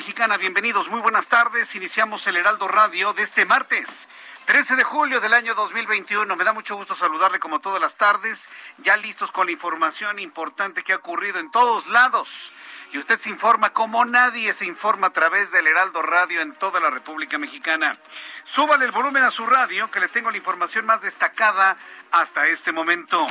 Mexicana. Bienvenidos, muy buenas tardes. Iniciamos el Heraldo Radio de este martes. 13 de julio del año 2021. Me da mucho gusto saludarle como todas las tardes, ya listos con la información importante que ha ocurrido en todos lados. Y usted se informa como nadie se informa a través del Heraldo Radio en toda la República Mexicana. Súbale el volumen a su radio, que le tengo la información más destacada hasta este momento.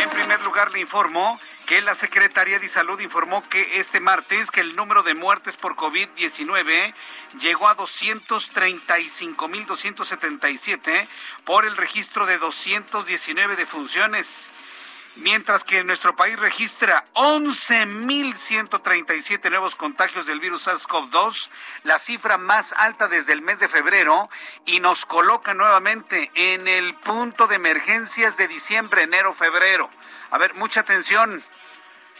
En primer lugar, le informo que la Secretaría de Salud informó que este martes que el número de muertes por COVID-19 llegó a 235.277 por el registro de 219 defunciones. Mientras que nuestro país registra 11.137 nuevos contagios del virus SARS-CoV-2, la cifra más alta desde el mes de febrero, y nos coloca nuevamente en el punto de emergencias de diciembre, enero, febrero. A ver, mucha atención.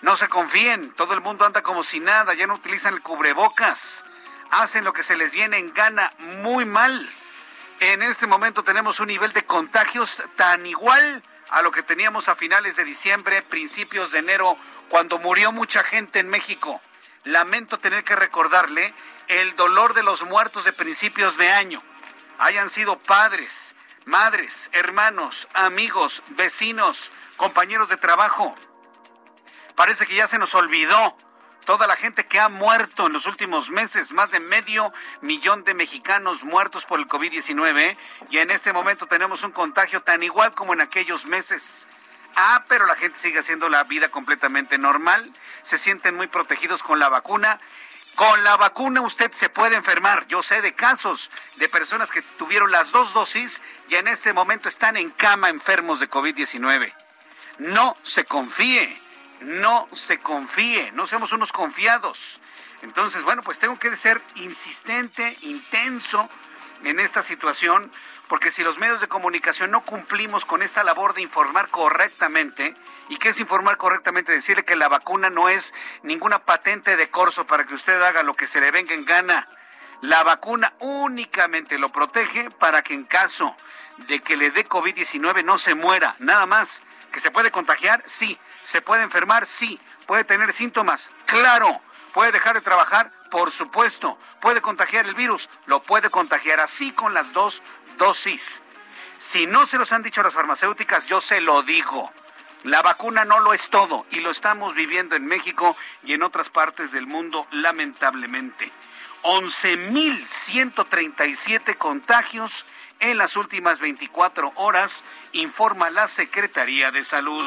No se confíen, todo el mundo anda como si nada, ya no utilizan el cubrebocas, hacen lo que se les viene en gana muy mal. En este momento tenemos un nivel de contagios tan igual a lo que teníamos a finales de diciembre, principios de enero, cuando murió mucha gente en México. Lamento tener que recordarle el dolor de los muertos de principios de año. Hayan sido padres, madres, hermanos, amigos, vecinos, compañeros de trabajo. Parece que ya se nos olvidó toda la gente que ha muerto en los últimos meses, más de medio millón de mexicanos muertos por el COVID-19 y en este momento tenemos un contagio tan igual como en aquellos meses. Ah, pero la gente sigue haciendo la vida completamente normal, se sienten muy protegidos con la vacuna. Con la vacuna usted se puede enfermar. Yo sé de casos de personas que tuvieron las dos dosis y en este momento están en cama enfermos de COVID-19. No se confíe no se confíe, no seamos unos confiados. Entonces, bueno, pues tengo que ser insistente, intenso en esta situación, porque si los medios de comunicación no cumplimos con esta labor de informar correctamente, ¿y qué es informar correctamente? Decirle que la vacuna no es ninguna patente de corso para que usted haga lo que se le venga en gana. La vacuna únicamente lo protege para que en caso de que le dé COVID-19 no se muera, nada más. ¿Que se puede contagiar? Sí. ¿Se puede enfermar? Sí. ¿Puede tener síntomas? Claro. ¿Puede dejar de trabajar? Por supuesto. ¿Puede contagiar el virus? Lo puede contagiar así con las dos dosis. Si no se los han dicho las farmacéuticas, yo se lo digo. La vacuna no lo es todo y lo estamos viviendo en México y en otras partes del mundo, lamentablemente. 11.137 contagios en las últimas 24 horas, informa la Secretaría de Salud.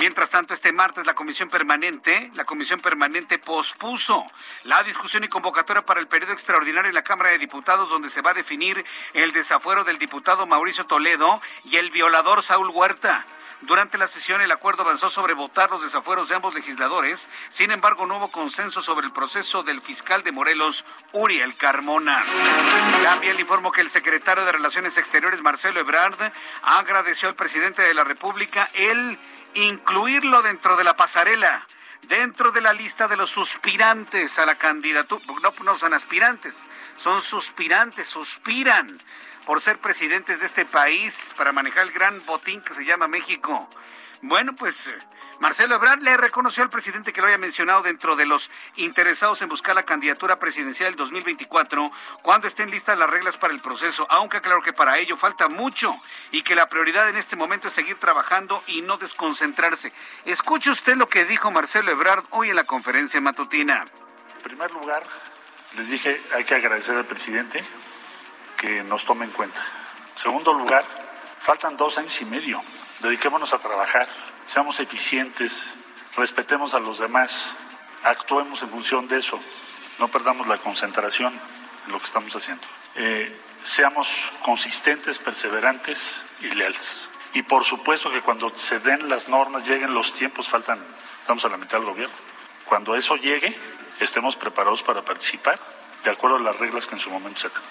Mientras tanto, este martes la Comisión Permanente, la Comisión Permanente pospuso la discusión y convocatoria para el periodo extraordinario en la Cámara de Diputados, donde se va a definir el desafuero del diputado Mauricio Toledo y el violador Saúl Huerta. Durante la sesión el acuerdo avanzó sobre votar los desafueros de ambos legisladores, sin embargo no hubo consenso sobre el proceso del fiscal de Morelos, Uriel Carmona. También le informo que el secretario de Relaciones Exteriores, Marcelo Ebrard, agradeció al presidente de la República el incluirlo dentro de la pasarela dentro de la lista de los suspirantes a la candidatura, no, no son aspirantes, son suspirantes, suspiran por ser presidentes de este país para manejar el gran botín que se llama México. Bueno, pues Marcelo Ebrard le reconoció al presidente que lo haya mencionado dentro de los interesados en buscar la candidatura presidencial del 2024 cuando estén listas las reglas para el proceso, aunque claro que para ello falta mucho y que la prioridad en este momento es seguir trabajando y no desconcentrarse. Escuche usted lo que dijo Marcelo Ebrard hoy en la conferencia matutina. En primer lugar, les dije, hay que agradecer al presidente que nos tome en cuenta. En segundo lugar, faltan dos años y medio. Dediquémonos a trabajar seamos eficientes, respetemos a los demás, actuemos en función de eso, no perdamos la concentración en lo que estamos haciendo. Eh, seamos consistentes, perseverantes y leales. Y por supuesto que cuando se den las normas, lleguen los tiempos, faltan, estamos a la mitad del gobierno. Cuando eso llegue, estemos preparados para participar de acuerdo a las reglas que en su momento se dan.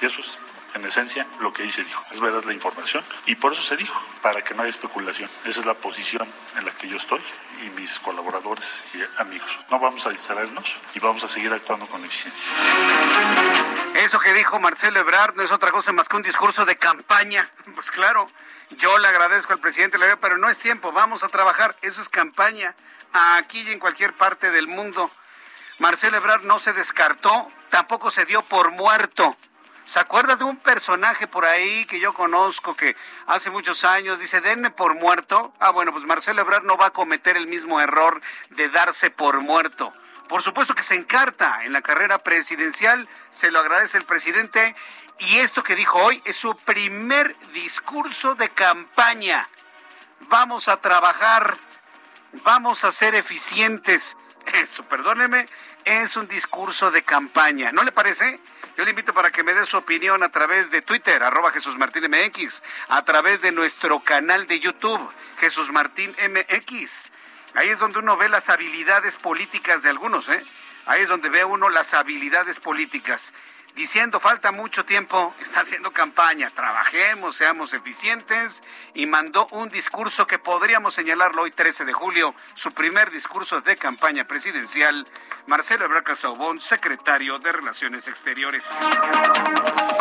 Y eso es en esencia, lo que dice dijo. Es verdad la información y por eso se dijo, para que no haya especulación. Esa es la posición en la que yo estoy y mis colaboradores y amigos. No vamos a distraernos y vamos a seguir actuando con eficiencia. Eso que dijo Marcelo Ebrard no es otra cosa más que un discurso de campaña. Pues claro, yo le agradezco al presidente, pero no es tiempo, vamos a trabajar. Eso es campaña aquí y en cualquier parte del mundo. Marcelo Ebrard no se descartó, tampoco se dio por muerto. ¿Se acuerda de un personaje por ahí que yo conozco que hace muchos años dice, denme por muerto? Ah, bueno, pues Marcelo Ebrard no va a cometer el mismo error de darse por muerto. Por supuesto que se encarta en la carrera presidencial, se lo agradece el presidente, y esto que dijo hoy es su primer discurso de campaña. Vamos a trabajar, vamos a ser eficientes. Eso, perdóneme, es un discurso de campaña. ¿No le parece? Yo le invito para que me dé su opinión a través de Twitter, arroba Jesús Martín MX, a través de nuestro canal de YouTube, Jesús Martín MX. Ahí es donde uno ve las habilidades políticas de algunos, ¿eh? Ahí es donde ve uno las habilidades políticas diciendo falta mucho tiempo, está haciendo campaña, trabajemos, seamos eficientes y mandó un discurso que podríamos señalarlo hoy 13 de julio, su primer discurso de campaña presidencial, Marcelo Ebrard Saubón, secretario de Relaciones Exteriores.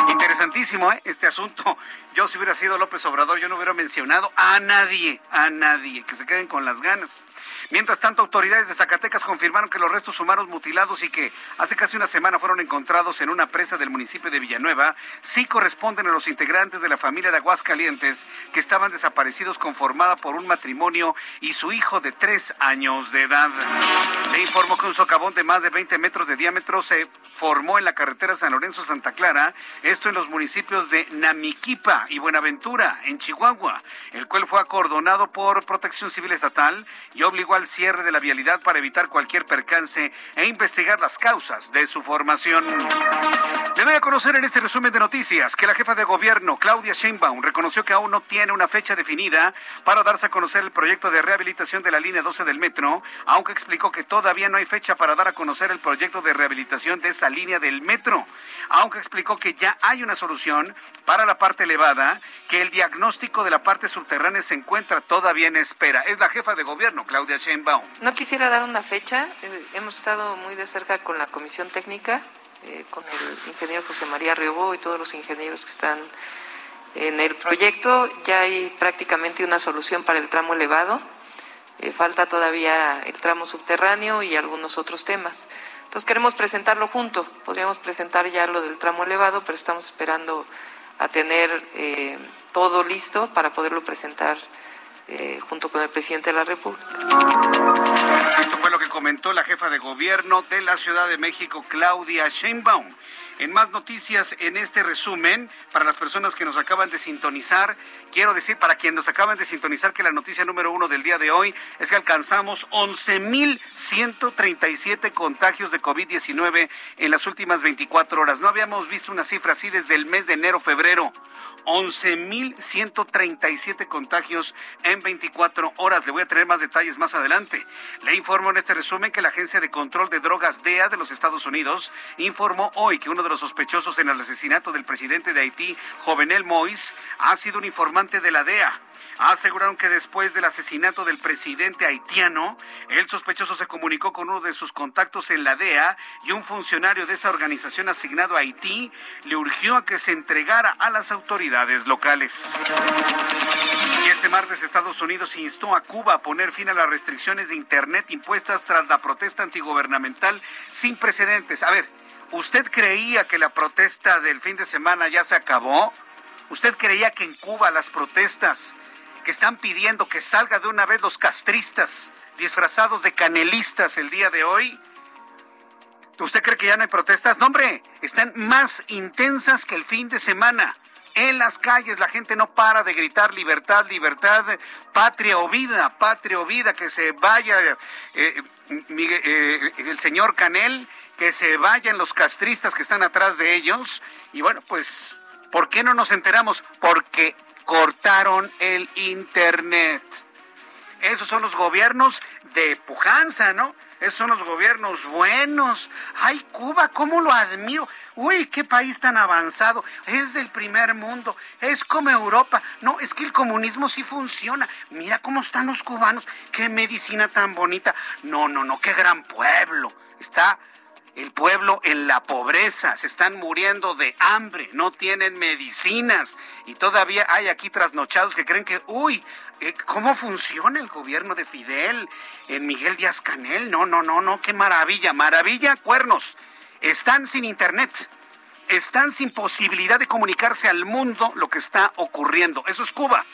Interesantísimo ¿eh? este asunto. Yo si hubiera sido López Obrador, yo no hubiera mencionado a nadie, a nadie, que se queden con las ganas. Mientras tanto, autoridades de Zacatecas confirmaron que los restos humanos mutilados y que hace casi una semana fueron encontrados en una presa del municipio de Villanueva sí corresponden a los integrantes de la familia de Aguascalientes que estaban desaparecidos conformada por un matrimonio y su hijo de tres años de edad. Le informó que un socavón de más de 20 metros de diámetro se formó en la carretera San Lorenzo-Santa Clara, esto en los municipios de Namiquipa y Buenaventura, en Chihuahua, el cual fue acordonado por Protección Civil Estatal y obligó al cierre de la vialidad para evitar cualquier percance e investigar las causas de su formación. Le doy a conocer en este resumen de noticias que la jefa de gobierno, Claudia Sheinbaum, reconoció que aún no tiene una fecha definida para darse a conocer el proyecto de rehabilitación de la línea 12 del metro, aunque explicó que todavía no hay fecha para dar a conocer el proyecto de rehabilitación de esa línea del metro, aunque explicó que ya hay una solución para la parte elevada, que el diagnóstico de la parte subterránea se encuentra todavía en espera. Es la jefa de gobierno, Claudia Sheinbaum. No quisiera dar una fecha, eh, hemos estado muy de cerca con la comisión técnica eh, con el ingeniero José María Riobó y todos los ingenieros que están en el proyecto. Ya hay prácticamente una solución para el tramo elevado. Eh, falta todavía el tramo subterráneo y algunos otros temas. Entonces queremos presentarlo junto. Podríamos presentar ya lo del tramo elevado, pero estamos esperando a tener eh, todo listo para poderlo presentar junto con el presidente de la República. Esto fue comentó la jefa de gobierno de la Ciudad de México, Claudia Sheinbaum. En más noticias en este resumen, para las personas que nos acaban de sintonizar, quiero decir para quienes nos acaban de sintonizar que la noticia número uno del día de hoy es que alcanzamos 11.137 contagios de COVID-19 en las últimas 24 horas. No habíamos visto una cifra así desde el mes de enero-febrero. 11.137 contagios en 24 horas. Le voy a tener más detalles más adelante. Le informo en este resumen que la Agencia de Control de Drogas DEA de los Estados Unidos informó hoy que uno de los sospechosos en el asesinato del presidente de Haití, Jovenel Mois, ha sido un informante de la DEA aseguraron que después del asesinato del presidente haitiano, el sospechoso se comunicó con uno de sus contactos en la DEA y un funcionario de esa organización asignado a Haití le urgió a que se entregara a las autoridades locales. Y este martes Estados Unidos instó a Cuba a poner fin a las restricciones de Internet impuestas tras la protesta antigubernamental sin precedentes. A ver, ¿usted creía que la protesta del fin de semana ya se acabó? ¿Usted creía que en Cuba las protestas que están pidiendo que salga de una vez los castristas disfrazados de canelistas el día de hoy? ¿Usted cree que ya no hay protestas? No, hombre, están más intensas que el fin de semana. En las calles la gente no para de gritar libertad, libertad, patria o vida, patria o vida, que se vaya eh, eh, el señor Canel, que se vayan los castristas que están atrás de ellos. Y bueno, pues, ¿por qué no nos enteramos? Porque cortaron el Internet. Esos son los gobiernos de pujanza, ¿no? Esos son los gobiernos buenos. Ay, Cuba, ¿cómo lo admiro? Uy, qué país tan avanzado. Es del primer mundo. Es como Europa. No, es que el comunismo sí funciona. Mira cómo están los cubanos. Qué medicina tan bonita. No, no, no, qué gran pueblo. Está el pueblo en la pobreza, se están muriendo de hambre, no tienen medicinas y todavía hay aquí trasnochados que creen que, uy, eh, ¿cómo funciona el gobierno de Fidel en Miguel Díaz Canel? No, no, no, no, qué maravilla, maravilla, cuernos. Están sin internet, están sin posibilidad de comunicarse al mundo lo que está ocurriendo. Eso es Cuba.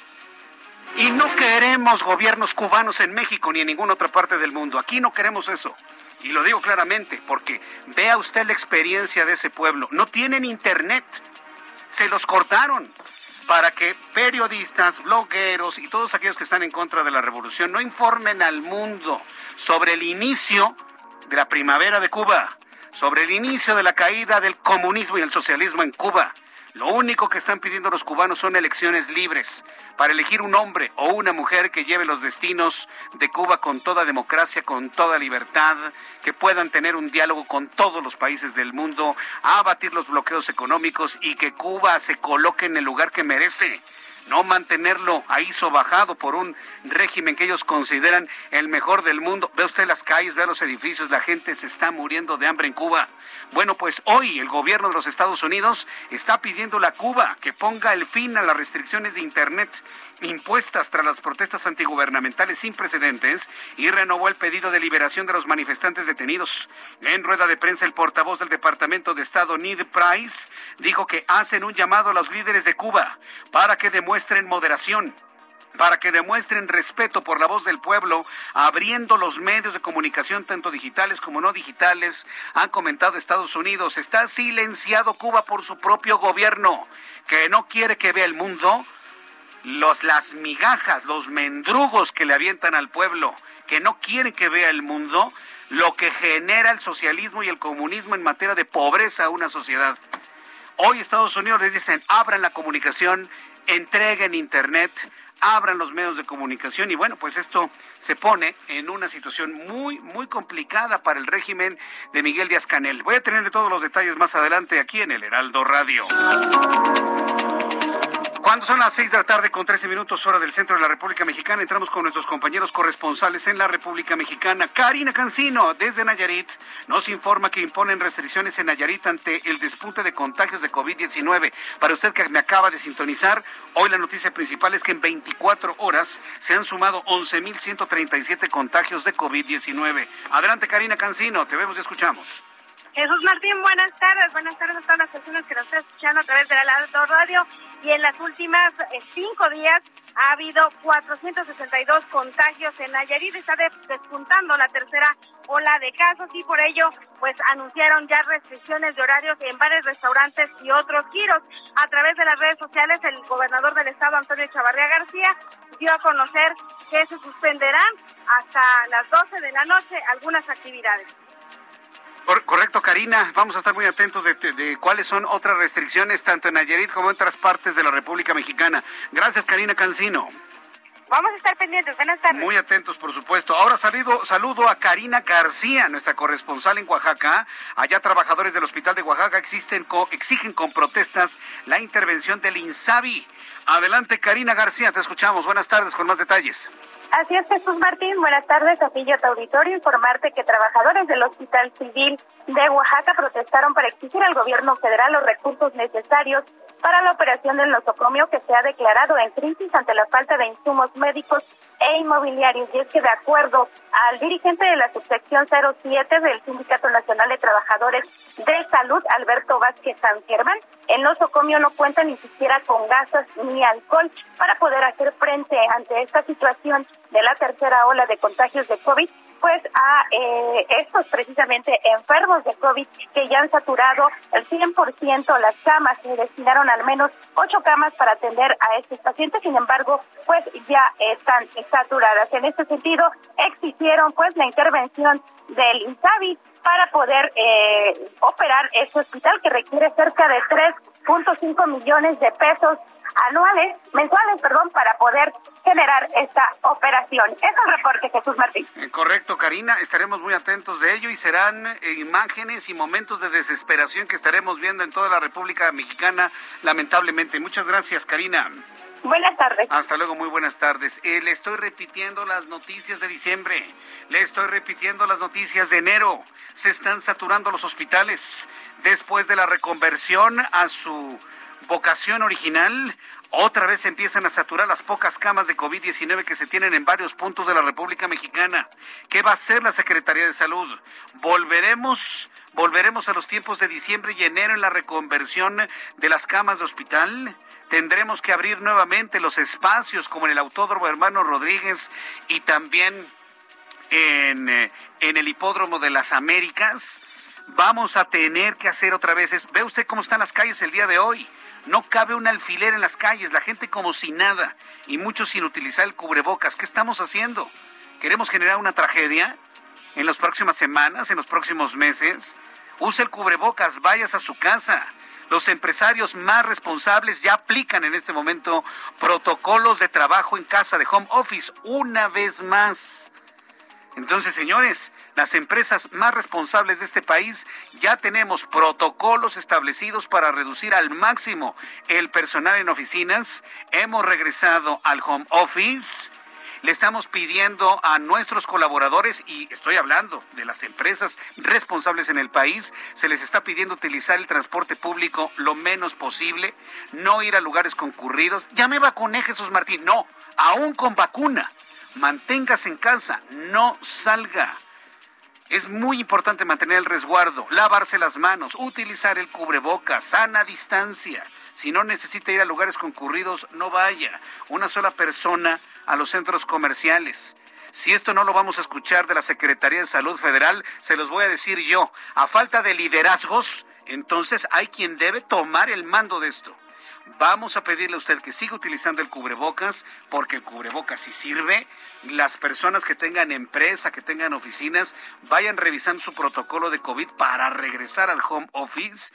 Y no queremos gobiernos cubanos en México ni en ninguna otra parte del mundo. Aquí no queremos eso. Y lo digo claramente, porque vea usted la experiencia de ese pueblo. No tienen internet. Se los cortaron para que periodistas, blogueros y todos aquellos que están en contra de la revolución no informen al mundo sobre el inicio de la primavera de Cuba, sobre el inicio de la caída del comunismo y el socialismo en Cuba, lo único que están pidiendo los cubanos son elecciones libres para elegir un hombre o una mujer que lleve los destinos de Cuba con toda democracia, con toda libertad, que puedan tener un diálogo con todos los países del mundo, abatir los bloqueos económicos y que Cuba se coloque en el lugar que merece no mantenerlo ahí sobajado por un régimen que ellos consideran el mejor del mundo. Ve usted las calles, ve los edificios, la gente se está muriendo de hambre en Cuba. Bueno, pues hoy el gobierno de los Estados Unidos está pidiendo a Cuba que ponga el fin a las restricciones de Internet impuestas tras las protestas antigubernamentales sin precedentes y renovó el pedido de liberación de los manifestantes detenidos. En rueda de prensa, el portavoz del Departamento de Estado, Ned Price, dijo que hacen un llamado a los líderes de Cuba para que demuestren moderación para que demuestren respeto por la voz del pueblo, abriendo los medios de comunicación, tanto digitales como no digitales, han comentado Estados Unidos. Está silenciado Cuba por su propio gobierno, que no quiere que vea el mundo los, las migajas, los mendrugos que le avientan al pueblo, que no quieren que vea el mundo, lo que genera el socialismo y el comunismo en materia de pobreza a una sociedad. Hoy Estados Unidos les dicen, abran la comunicación, entreguen Internet, abran los medios de comunicación y bueno, pues esto se pone en una situación muy, muy complicada para el régimen de Miguel Díaz Canel. Voy a tener todos los detalles más adelante aquí en el Heraldo Radio. Cuando son las seis de la tarde con 13 minutos hora del centro de la República Mexicana, entramos con nuestros compañeros corresponsales en la República Mexicana. Karina Cancino, desde Nayarit, nos informa que imponen restricciones en Nayarit ante el despunte de contagios de COVID-19. Para usted que me acaba de sintonizar, hoy la noticia principal es que en 24 horas se han sumado 11.137 contagios de COVID-19. Adelante, Karina Cancino, te vemos y escuchamos. Jesús Martín, buenas tardes. Buenas tardes a todas las personas que nos están escuchando a través de la Radio. Y en las últimas eh, cinco días ha habido 462 contagios en Nayarit. Está despuntando la tercera ola de casos y por ello, pues anunciaron ya restricciones de horarios en varios restaurantes y otros giros. A través de las redes sociales, el gobernador del estado, Antonio Chavarría García, dio a conocer que se suspenderán hasta las 12 de la noche algunas actividades. Correcto, Karina. Vamos a estar muy atentos de, cuáles son otras restricciones, tanto en Nayarit como en otras partes de la República Mexicana. Gracias, Karina Cancino. Vamos a estar pendientes. Buenas tardes. Muy atentos, por supuesto. Ahora salido, saludo a Karina García, nuestra corresponsal en Oaxaca. Allá trabajadores del Hospital de Oaxaca existen, exigen con protestas la intervención del INSABI. Adelante, Karina García, te escuchamos. Buenas tardes con más detalles. Así es, Jesús Martín. Buenas tardes, a ti auditorio. Informarte que trabajadores del Hospital Civil de Oaxaca protestaron para exigir al gobierno federal los recursos necesarios para la operación del nosocomio que se ha declarado en crisis ante la falta de insumos médicos e inmobiliarios. Y es que de acuerdo al dirigente de la subsección 07 del Sindicato Nacional de Trabajadores de Salud, Alberto Vázquez San Germán, el nosocomio no cuenta ni siquiera con gasas ni alcohol para poder hacer frente ante esta situación de la tercera ola de contagios de COVID pues a eh, estos precisamente enfermos de COVID que ya han saturado el 100% las camas, se destinaron al menos ocho camas para atender a estos pacientes, sin embargo, pues ya están saturadas. En este sentido, exigieron pues la intervención del INSABI para poder eh, operar este hospital que requiere cerca de 3.5 millones de pesos anuales, mensuales, perdón, para poder generar esta operación. Es el reporte, Jesús Martín. Eh, correcto, Karina, estaremos muy atentos de ello y serán eh, imágenes y momentos de desesperación que estaremos viendo en toda la República Mexicana, lamentablemente. Muchas gracias, Karina. Buenas tardes. Hasta luego, muy buenas tardes. Eh, le estoy repitiendo las noticias de diciembre. Le estoy repitiendo las noticias de enero. Se están saturando los hospitales. Después de la reconversión a su vocación original, otra vez empiezan a saturar las pocas camas de COVID-19 que se tienen en varios puntos de la República Mexicana. ¿Qué va a hacer la Secretaría de Salud? ¿Volveremos, volveremos a los tiempos de diciembre y enero en la reconversión de las camas de hospital? ¿Tendremos que abrir nuevamente los espacios como en el Autódromo Hermano Rodríguez y también en, eh, en el Hipódromo de las Américas? Vamos a tener que hacer otra vez. ¿Ve usted cómo están las calles el día de hoy? No cabe un alfiler en las calles, la gente como si nada y muchos sin utilizar el cubrebocas. ¿Qué estamos haciendo? ¿Queremos generar una tragedia en las próximas semanas, en los próximos meses? Use el cubrebocas, vayas a su casa. Los empresarios más responsables ya aplican en este momento protocolos de trabajo en casa de home office una vez más. Entonces, señores, las empresas más responsables de este país ya tenemos protocolos establecidos para reducir al máximo el personal en oficinas. Hemos regresado al home office. Le estamos pidiendo a nuestros colaboradores, y estoy hablando de las empresas responsables en el país, se les está pidiendo utilizar el transporte público lo menos posible, no ir a lugares concurridos. Ya me vacuné, Jesús Martín. No, aún con vacuna manténgase en casa, no salga. Es muy importante mantener el resguardo, lavarse las manos, utilizar el cubrebocas, sana distancia. Si no necesita ir a lugares concurridos, no vaya. Una sola persona a los centros comerciales. Si esto no lo vamos a escuchar de la Secretaría de Salud Federal, se los voy a decir yo. A falta de liderazgos, entonces hay quien debe tomar el mando de esto. Vamos a pedirle a usted que siga utilizando el cubrebocas, porque el cubrebocas sí sirve. Las personas que tengan empresa, que tengan oficinas, vayan revisando su protocolo de COVID para regresar al home office.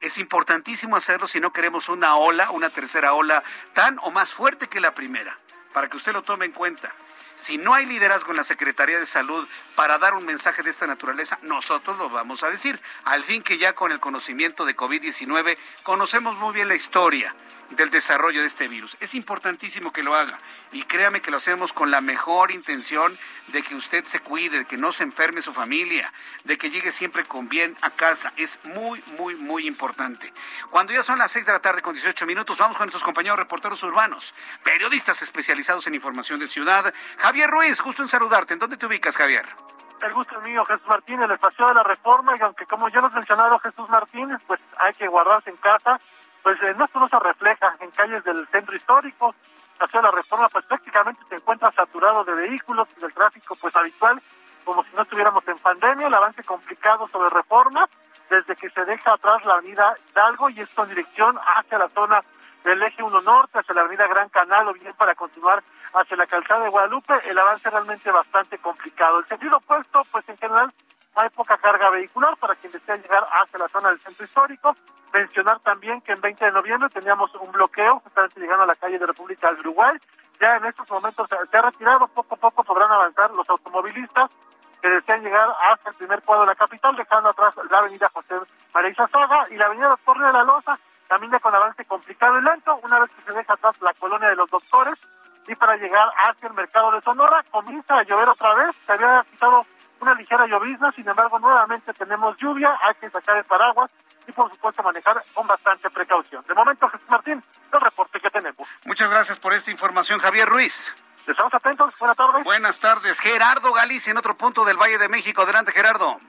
Es importantísimo hacerlo si no queremos una ola, una tercera ola tan o más fuerte que la primera, para que usted lo tome en cuenta. Si no hay liderazgo en la Secretaría de Salud para dar un mensaje de esta naturaleza, nosotros lo vamos a decir. Al fin que ya con el conocimiento de COVID-19 conocemos muy bien la historia del desarrollo de este virus. Es importantísimo que lo haga y créame que lo hacemos con la mejor intención de que usted se cuide, de que no se enferme su familia, de que llegue siempre con bien a casa. Es muy, muy, muy importante. Cuando ya son las 6 de la tarde con 18 minutos, vamos con nuestros compañeros reporteros urbanos, periodistas especializados en información de ciudad. Javier Ruiz, justo en saludarte. ¿En dónde te ubicas, Javier? El gusto es mío, Jesús Martín, el espacio de la reforma, y aunque como ya nos mencionado Jesús Martínez, pues hay que guardarse en casa, pues eh, esto no se refleja en calles del centro histórico. De la reforma pues prácticamente se encuentra saturado de vehículos y del tráfico pues habitual, como si no estuviéramos en pandemia, el avance complicado sobre reforma, desde que se deja atrás la avenida Hidalgo y esto en dirección hacia la zona del eje 1 norte, hacia la avenida Gran Canal o bien para continuar hacia la calzada de Guadalupe, el avance realmente bastante complicado. El sentido opuesto, pues en general hay poca carga vehicular para quien desea llegar hacia la zona del centro histórico. Mencionar también que en 20 de noviembre teníamos un bloqueo, justamente llegando a la calle de República del Uruguay. Ya en estos momentos se ha retirado, poco a poco podrán avanzar los automovilistas que desean llegar hasta el primer cuadro de la capital, dejando atrás la avenida José María Saga y la avenida Doctor de la Loza, también ya con avance complicado y lento, una vez que se deja atrás la colonia de los doctores, y para llegar hacia el mercado de Sonora. Comienza a llover otra vez, se había quitado una ligera llovizna, sin embargo nuevamente tenemos lluvia, hay que sacar el paraguas y por supuesto manejar con bastante precaución. De momento, Jesús Martín, el reporte que tenemos. Muchas gracias por esta información, Javier Ruiz. Estamos atentos, buenas tardes. Buenas tardes, Gerardo Galicia en otro punto del Valle de México. Adelante, Gerardo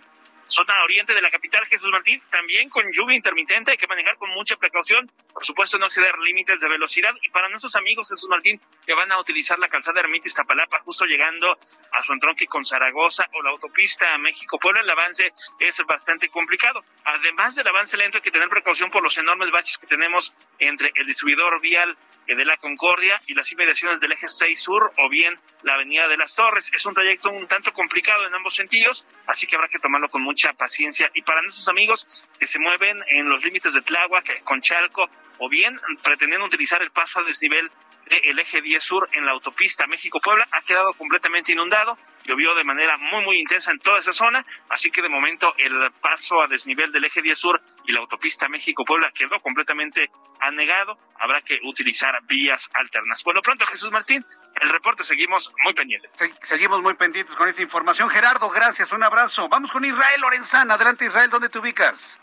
zona oriente de la capital, Jesús Martín, también con lluvia intermitente, hay que manejar con mucha precaución, por supuesto no exceder límites de velocidad y para nuestros amigos Jesús Martín que van a utilizar la calzada Ermitis Tapalapa justo llegando a su entronque con Zaragoza o la autopista México-Puebla, el avance es bastante complicado. Además del avance lento hay que tener precaución por los enormes baches que tenemos entre el distribuidor vial de la Concordia y las inmediaciones del eje 6 Sur o bien la avenida de las Torres. Es un trayecto un tanto complicado en ambos sentidos, así que habrá que tomarlo con mucha paciencia. Y para nuestros amigos que se mueven en los límites de Tláhuac, con Chalco, o bien pretendiendo utilizar el paso a desnivel del eje 10 sur en la autopista México-Puebla ha quedado completamente inundado. Llovió de manera muy, muy intensa en toda esa zona, así que de momento el paso a desnivel del eje 10 sur y la autopista México-Puebla quedó completamente anegado. Habrá que utilizar vías alternas. Bueno, pronto, Jesús Martín, el reporte seguimos muy pendientes. seguimos muy pendientes con esta información. Gerardo, gracias, un abrazo. Vamos con Israel Lorenzana. Adelante, Israel, ¿dónde te ubicas?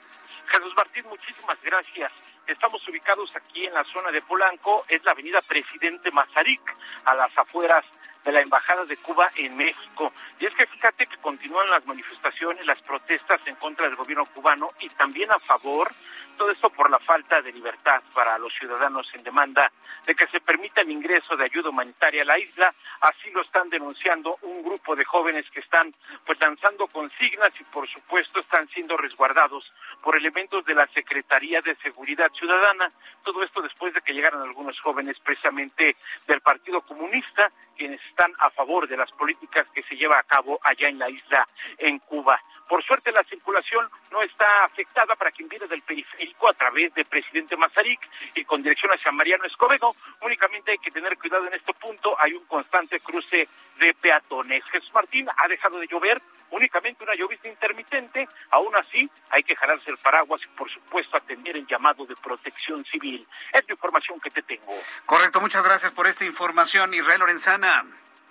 Jesús Martín, muchísimas gracias. Estamos ubicados aquí en la zona de Polanco, es la avenida Presidente Mazarik, a las afueras de la Embajada de Cuba en México. Y es que fíjate que continúan las manifestaciones, las protestas en contra del gobierno cubano y también a favor todo esto por la falta de libertad para los ciudadanos en demanda de que se permita el ingreso de ayuda humanitaria a la isla. Así lo están denunciando un grupo de jóvenes que están pues lanzando consignas y por supuesto están siendo resguardados por elementos de la Secretaría de Seguridad Ciudadana. Todo esto después de que llegaran algunos jóvenes precisamente del Partido Comunista, quienes están a favor de las políticas que se lleva a cabo allá en la isla en Cuba. Por suerte la circulación no está afectada para quien viene del periférico a través de Presidente Mazarik y con dirección hacia Mariano Escobedo. Únicamente hay que tener cuidado en este punto. Hay un constante cruce de peatones. Jesús Martín ha dejado de llover, únicamente una llovizna intermitente. Aún así, hay que jalarse el paraguas y, por supuesto, atender el llamado de protección civil. Es la información que te tengo. Correcto, muchas gracias por esta información, Israel Lorenzana.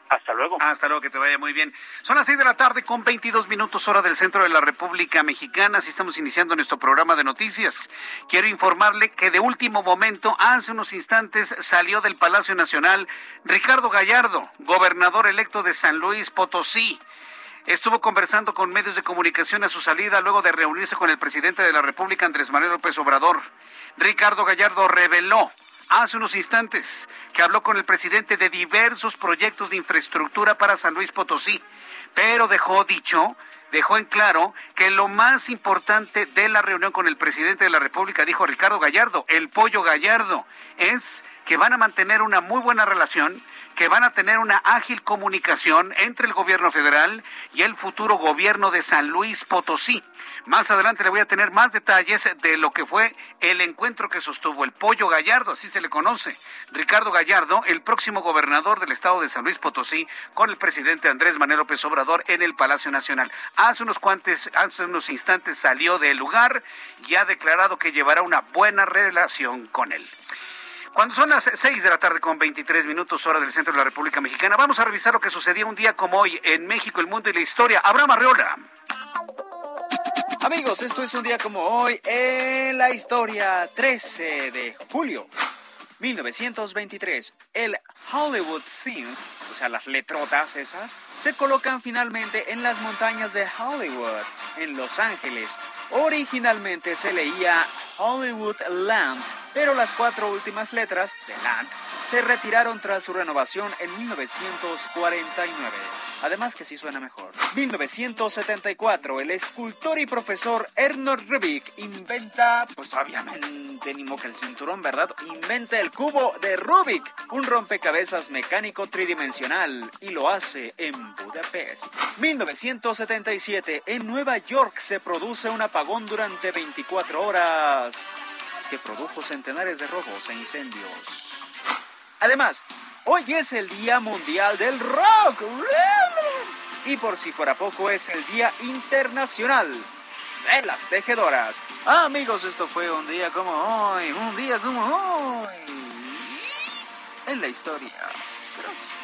Hasta luego. Hasta luego, que te vaya muy bien. Son las seis de la tarde con 22 minutos hora del centro de la República Mexicana. Así estamos iniciando nuestro programa de noticias. Quiero informarle que de último momento, hace unos instantes, salió del Palacio Nacional Ricardo Gallardo, gobernador electo de San Luis Potosí. Estuvo conversando con medios de comunicación a su salida luego de reunirse con el presidente de la República, Andrés Manuel López Obrador. Ricardo Gallardo reveló hace unos instantes que habló con el presidente de diversos proyectos de infraestructura para San Luis Potosí, pero dejó dicho, dejó en claro que lo más importante de la reunión con el presidente de la República, dijo Ricardo Gallardo, el pollo Gallardo, es que van a mantener una muy buena relación, que van a tener una ágil comunicación entre el gobierno federal y el futuro gobierno de San Luis Potosí. Más adelante le voy a tener más detalles de lo que fue el encuentro que sostuvo el Pollo Gallardo, así se le conoce. Ricardo Gallardo, el próximo gobernador del estado de San Luis Potosí, con el presidente Andrés Manuel López Obrador en el Palacio Nacional. Hace unos, cuantes, hace unos instantes salió del lugar y ha declarado que llevará una buena relación con él. Cuando son las 6 de la tarde con 23 minutos hora del centro de la República Mexicana, vamos a revisar lo que sucedió un día como hoy en México, el mundo y la historia. Abraham Arreola. Amigos, esto es un día como hoy en la historia 13 de julio 1923. El Hollywood Scene, o sea, las letrotas esas, se colocan finalmente en las montañas de Hollywood, en Los Ángeles. Originalmente se leía Hollywood Land, pero las cuatro últimas letras de Land se retiraron tras su renovación en 1949. Además que sí suena mejor. 1974, el escultor y profesor Ernest Rubik inventa, pues obviamente ni que el cinturón, ¿verdad? Inventa el cubo de Rubik, un rompecabezas mecánico tridimensional, y lo hace en Budapest. 1977, en Nueva York se produce un apagón durante 24 horas que produjo centenares de robos e incendios. Además, hoy es el Día Mundial del Rock. Y por si fuera poco, es el Día Internacional de las Tejedoras. Amigos, esto fue un día como hoy, un día como hoy. En la historia. nosotros.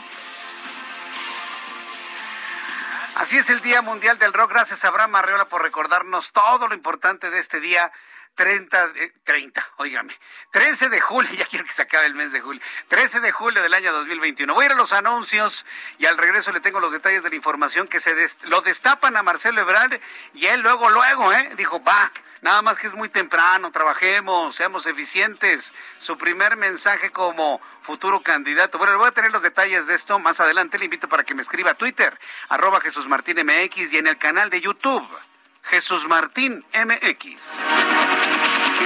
Así es el Día Mundial del Rock. Gracias a Abraham Arreola por recordarnos todo lo importante de este día. 30, 30, óigame, 13 de julio, ya quiero que se acabe el mes de julio, 13 de julio del año 2021. Voy a ir a los anuncios y al regreso le tengo los detalles de la información que se lo destapan a Marcelo Ebrard y él luego, luego, ¿eh? Dijo, va, nada más que es muy temprano, trabajemos, seamos eficientes. Su primer mensaje como futuro candidato. Bueno, le voy a tener los detalles de esto más adelante. Le invito para que me escriba a Twitter, arroba Jesús Martín MX y en el canal de YouTube. Jesús Martín MX.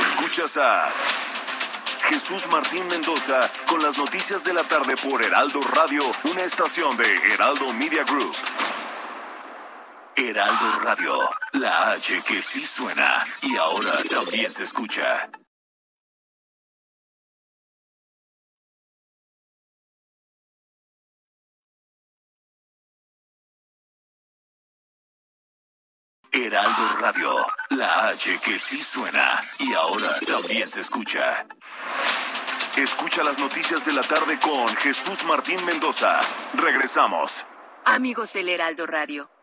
Escuchas a Jesús Martín Mendoza con las noticias de la tarde por Heraldo Radio, una estación de Heraldo Media Group. Heraldo Radio, la H que sí suena y ahora también se escucha. Heraldo Radio, la H que sí suena y ahora también se escucha. Escucha las noticias de la tarde con Jesús Martín Mendoza. Regresamos. Amigos del Heraldo Radio,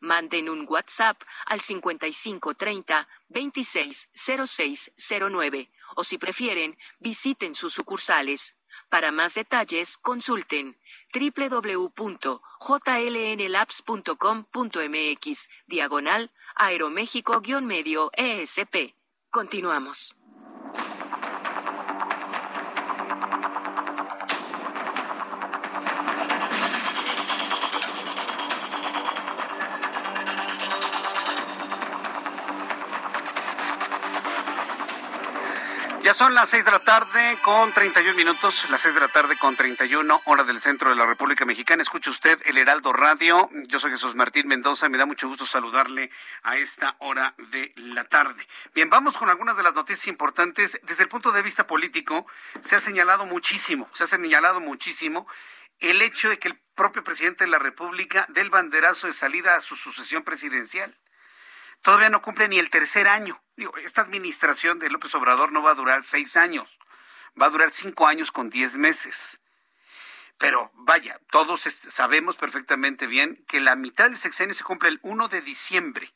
Manden un WhatsApp al 5530 260609 o si prefieren, visiten sus sucursales. Para más detalles, consulten www.jlnlabs.com.mx diagonal Aeroméxico-medio ESP. Continuamos. Ya son las seis de la tarde con 31 minutos, las seis de la tarde con 31 hora del centro de la República Mexicana. Escucha usted el Heraldo Radio. Yo soy Jesús Martín Mendoza. Me da mucho gusto saludarle a esta hora de la tarde. Bien, vamos con algunas de las noticias importantes. Desde el punto de vista político, se ha señalado muchísimo, se ha señalado muchísimo el hecho de que el propio presidente de la República dé el banderazo de salida a su sucesión presidencial todavía no cumple ni el tercer año. Digo, esta administración de López Obrador no va a durar seis años, va a durar cinco años con diez meses. Pero vaya, todos sabemos perfectamente bien que la mitad del sexenio se cumple el 1 de diciembre.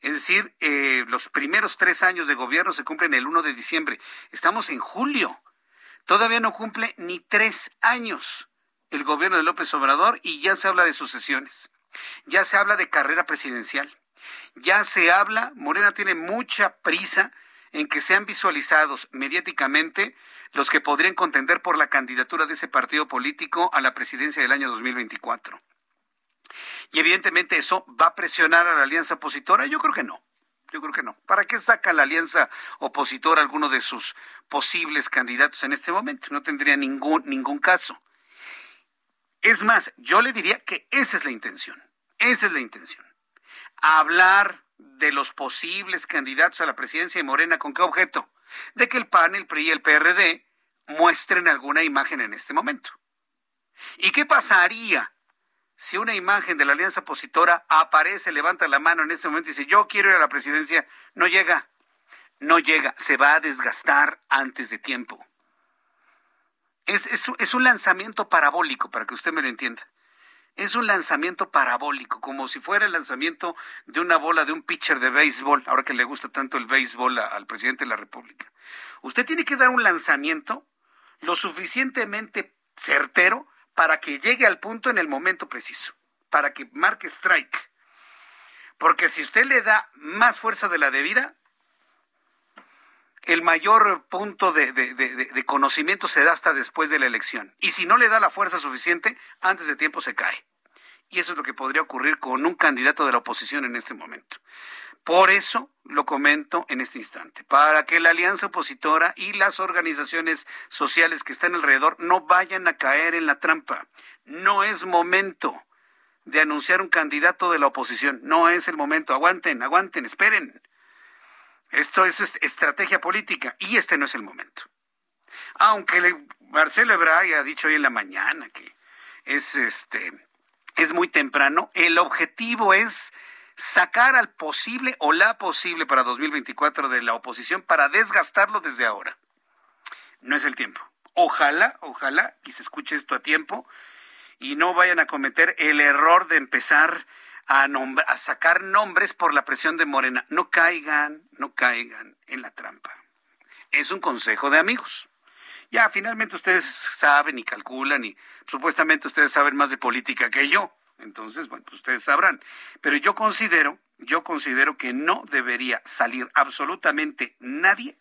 Es decir, eh, los primeros tres años de gobierno se cumplen el 1 de diciembre. Estamos en julio. Todavía no cumple ni tres años el gobierno de López Obrador y ya se habla de sucesiones. Ya se habla de carrera presidencial. Ya se habla, Morena tiene mucha prisa en que sean visualizados mediáticamente los que podrían contender por la candidatura de ese partido político a la presidencia del año 2024. Y evidentemente eso va a presionar a la alianza opositora. Yo creo que no. Yo creo que no. ¿Para qué saca la alianza opositora alguno de sus posibles candidatos en este momento? No tendría ningún, ningún caso. Es más, yo le diría que esa es la intención. Esa es la intención hablar de los posibles candidatos a la presidencia de Morena. ¿Con qué objeto? De que el PAN, el PRI y el PRD muestren alguna imagen en este momento. ¿Y qué pasaría si una imagen de la alianza opositora aparece, levanta la mano en este momento y dice, yo quiero ir a la presidencia? No llega, no llega, se va a desgastar antes de tiempo. Es, es un lanzamiento parabólico, para que usted me lo entienda es un lanzamiento parabólico, como si fuera el lanzamiento de una bola de un pitcher de béisbol, ahora que le gusta tanto el béisbol al presidente de la República. Usted tiene que dar un lanzamiento lo suficientemente certero para que llegue al punto en el momento preciso, para que marque strike. Porque si usted le da más fuerza de la debida, el mayor punto de, conocimiento se da hasta después de la elección. Y si no le da la fuerza suficiente, antes de tiempo se cae. Y eso es lo que podría ocurrir con un candidato de la oposición en este momento. Por eso lo comento en este instante, para que la alianza opositora y las organizaciones sociales que están alrededor no vayan a caer en la trampa. No es momento de anunciar un candidato de la oposición. No es el momento. Aguanten, aguanten, esperen. Esto es estrategia política y este no es el momento. Aunque Marcelo Ebrard ha dicho hoy en la mañana que es este es muy temprano, el objetivo es sacar al posible o la posible para 2024 de la oposición para desgastarlo desde ahora. No es el tiempo. Ojalá, ojalá y se escuche esto a tiempo y no vayan a cometer el error de empezar a, a sacar nombres por la presión de Morena. No caigan, no caigan en la trampa. Es un consejo de amigos. Ya, finalmente ustedes saben y calculan y supuestamente ustedes saben más de política que yo. Entonces, bueno, pues ustedes sabrán. Pero yo considero, yo considero que no debería salir absolutamente nadie,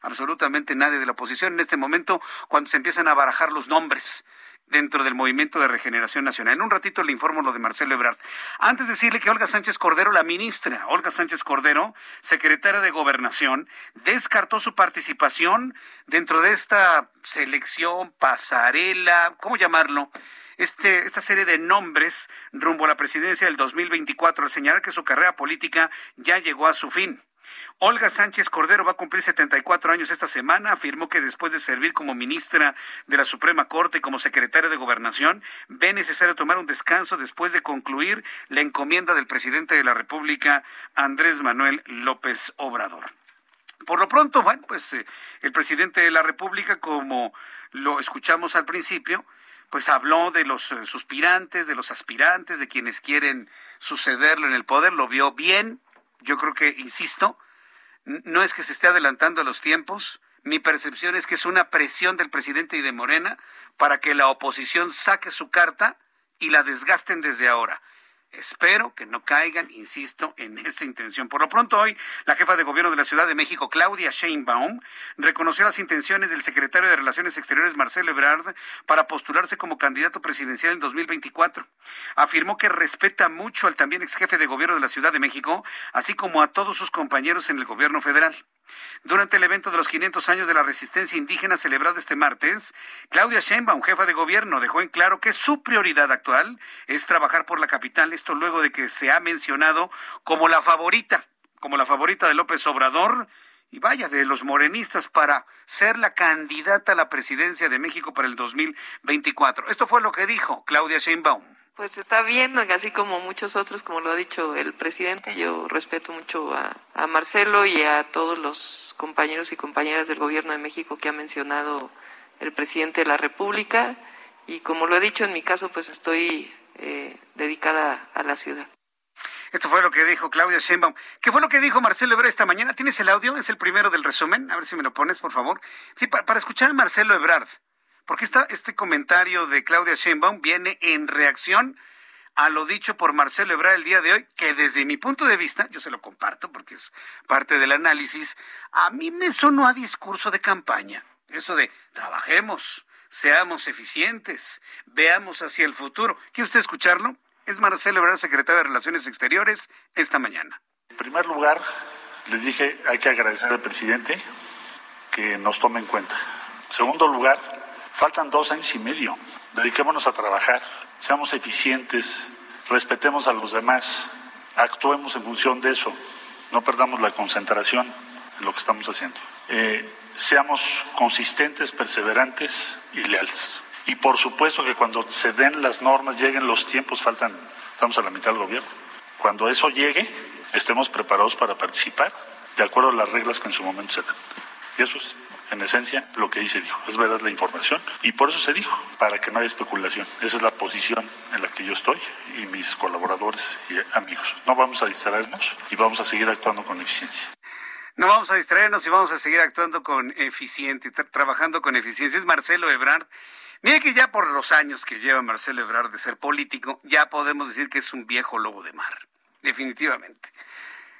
absolutamente nadie de la oposición en este momento cuando se empiezan a barajar los nombres dentro del Movimiento de Regeneración Nacional. En un ratito le informo lo de Marcelo Ebrard. Antes de decirle que Olga Sánchez Cordero, la ministra, Olga Sánchez Cordero, secretaria de Gobernación, descartó su participación dentro de esta selección, pasarela, ¿cómo llamarlo? Este, esta serie de nombres rumbo a la presidencia del 2024 al señalar que su carrera política ya llegó a su fin. Olga Sánchez Cordero va a cumplir 74 años esta semana. Afirmó que después de servir como ministra de la Suprema Corte y como secretaria de Gobernación, ve necesario tomar un descanso después de concluir la encomienda del presidente de la República, Andrés Manuel López Obrador. Por lo pronto, bueno, pues eh, el presidente de la República, como lo escuchamos al principio, pues habló de los eh, suspirantes, de los aspirantes, de quienes quieren sucederlo en el poder, lo vio bien. Yo creo que, insisto, no es que se esté adelantando a los tiempos, mi percepción es que es una presión del presidente y de Morena para que la oposición saque su carta y la desgasten desde ahora. Espero que no caigan, insisto, en esa intención. Por lo pronto hoy, la jefa de gobierno de la Ciudad de México, Claudia Sheinbaum, reconoció las intenciones del secretario de Relaciones Exteriores, Marcelo Ebrard, para postularse como candidato presidencial en 2024. Afirmó que respeta mucho al también ex jefe de gobierno de la Ciudad de México, así como a todos sus compañeros en el gobierno federal. Durante el evento de los 500 años de la resistencia indígena celebrado este martes, Claudia Sheinbaum, jefa de gobierno, dejó en claro que su prioridad actual es trabajar por la capital, esto luego de que se ha mencionado como la favorita, como la favorita de López Obrador y vaya, de los morenistas para ser la candidata a la presidencia de México para el 2024. Esto fue lo que dijo Claudia Sheinbaum. Pues está bien, así como muchos otros, como lo ha dicho el presidente, yo respeto mucho a, Marcelo y a todos los compañeros y compañeras del gobierno de México que ha mencionado el presidente de la República y como lo he dicho en mi caso, pues estoy eh, dedicada a la ciudad. Esto fue lo que dijo Claudia Sheinbaum. ¿Qué fue lo que dijo Marcelo Ebrard esta mañana? ¿Tienes el audio? Es el primero del resumen. A ver si me lo pones, por favor. Sí, para escuchar a Marcelo Ebrard porque este comentario de Claudia Sheinbaum viene en reacción a lo dicho por Marcelo Ebrard el día de hoy, que desde mi punto de vista, yo se lo comparto porque es parte del análisis, a mí me sonó a discurso de campaña. Eso de trabajemos, seamos eficientes, veamos hacia el futuro. ¿Quiere usted escucharlo? Es Marcelo Ebrard, secretario de Relaciones Exteriores, esta mañana. En primer lugar, les dije, hay que agradecer al presidente que nos tome en cuenta. En segundo lugar, Faltan dos años y medio. Dediquémonos a trabajar, seamos eficientes, respetemos a los demás, actuemos en función de eso, no perdamos la concentración en lo que estamos haciendo. Eh, seamos consistentes, perseverantes y leales. Y por supuesto que cuando se den las normas, lleguen los tiempos, faltan, estamos a la mitad del gobierno. Cuando eso llegue, estemos preparados para participar de acuerdo a las reglas que en su momento se dan. Y eso es en esencia, lo que dice dijo. Es verdad la información y por eso se dijo, para que no haya especulación. Esa es la posición en la que yo estoy y mis colaboradores y amigos. No vamos a distraernos y vamos a seguir actuando con eficiencia. No vamos a distraernos y vamos a seguir actuando con eficiencia, trabajando con eficiencia. Es Marcelo Ebrard. Mire que ya por los años que lleva Marcelo Ebrard de ser político, ya podemos decir que es un viejo lobo de mar. Definitivamente.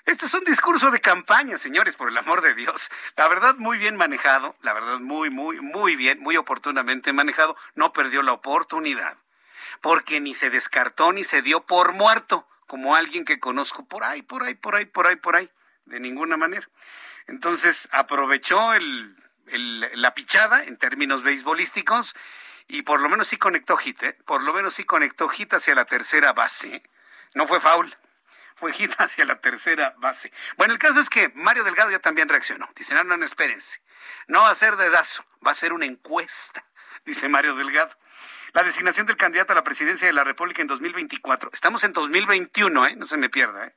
Esto es un discurso de campaña, señores, por el amor de Dios. La verdad, muy bien manejado, la verdad, muy, muy, muy bien, muy oportunamente manejado. No perdió la oportunidad. porque ni se descartó ni se dio por muerto, como alguien que conozco por ahí, por ahí, por ahí, por ahí, por ahí, de ninguna manera. Entonces aprovechó el, la pichada en términos beisbolísticos y por lo menos sí conectó hit, ¿eh? por lo menos sí conectó hit hacia la tercera base. No fue foul, fue hit hacia la tercera base. Bueno, el caso es que Mario Delgado ya también reaccionó. Dice, no, no, no, espérense. No va a ser dedazo, va a ser una encuesta, dice Mario Delgado. La designación del candidato a la presidencia de la República en 2024. Estamos en 2021, ¿eh? No se me pierda, ¿eh?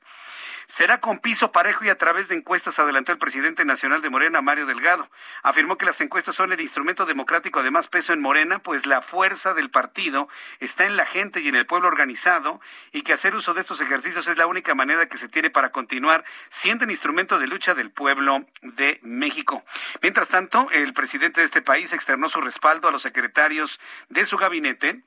Será con piso parejo y a través de encuestas, adelantó el presidente nacional de Morena, Mario Delgado. Afirmó que las encuestas son el instrumento democrático de más peso en Morena, pues la fuerza del partido está en la gente y en el pueblo organizado y que hacer uso de estos ejercicios es la única manera que se tiene para continuar siendo el instrumento de lucha del pueblo de México. Mientras tanto, el presidente de este país externó su respaldo a los secretarios de su gabinete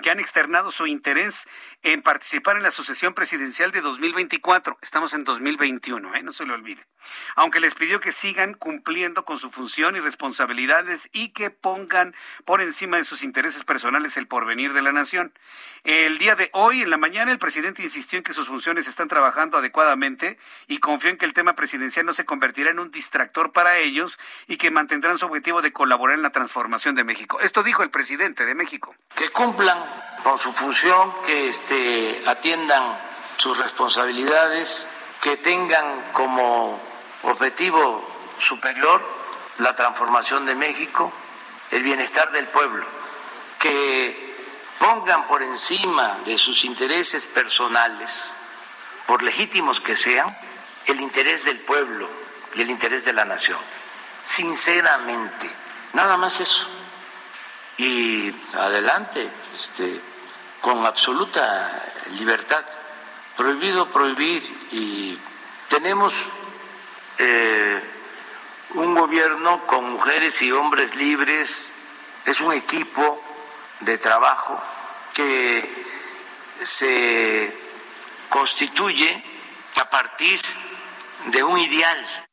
que han externado su interés en participar en la sucesión presidencial de 2024. Estamos en 2021, ¿eh? no se lo olvide. Aunque les pidió que sigan cumpliendo con su función y responsabilidades y que pongan por encima de sus intereses personales el porvenir de la nación. El día de hoy, en la mañana, el presidente insistió en que sus funciones están trabajando adecuadamente y confió en que el tema presidencial no se convertirá en un distractor para ellos y que mantendrán su objetivo de colaborar en la transformación de México. Esto dijo el presidente de México. Que cumplan con su función, que este, atiendan sus responsabilidades, que tengan como objetivo superior la transformación de México, el bienestar del pueblo, que pongan por encima de sus intereses personales, por legítimos que sean, el interés del pueblo y el interés de la nación. Sinceramente, nada más eso. Y adelante, este, con absoluta libertad. Prohibido prohibir y tenemos eh, un gobierno con mujeres y hombres libres, es un equipo de trabajo que se constituye a partir de un ideal.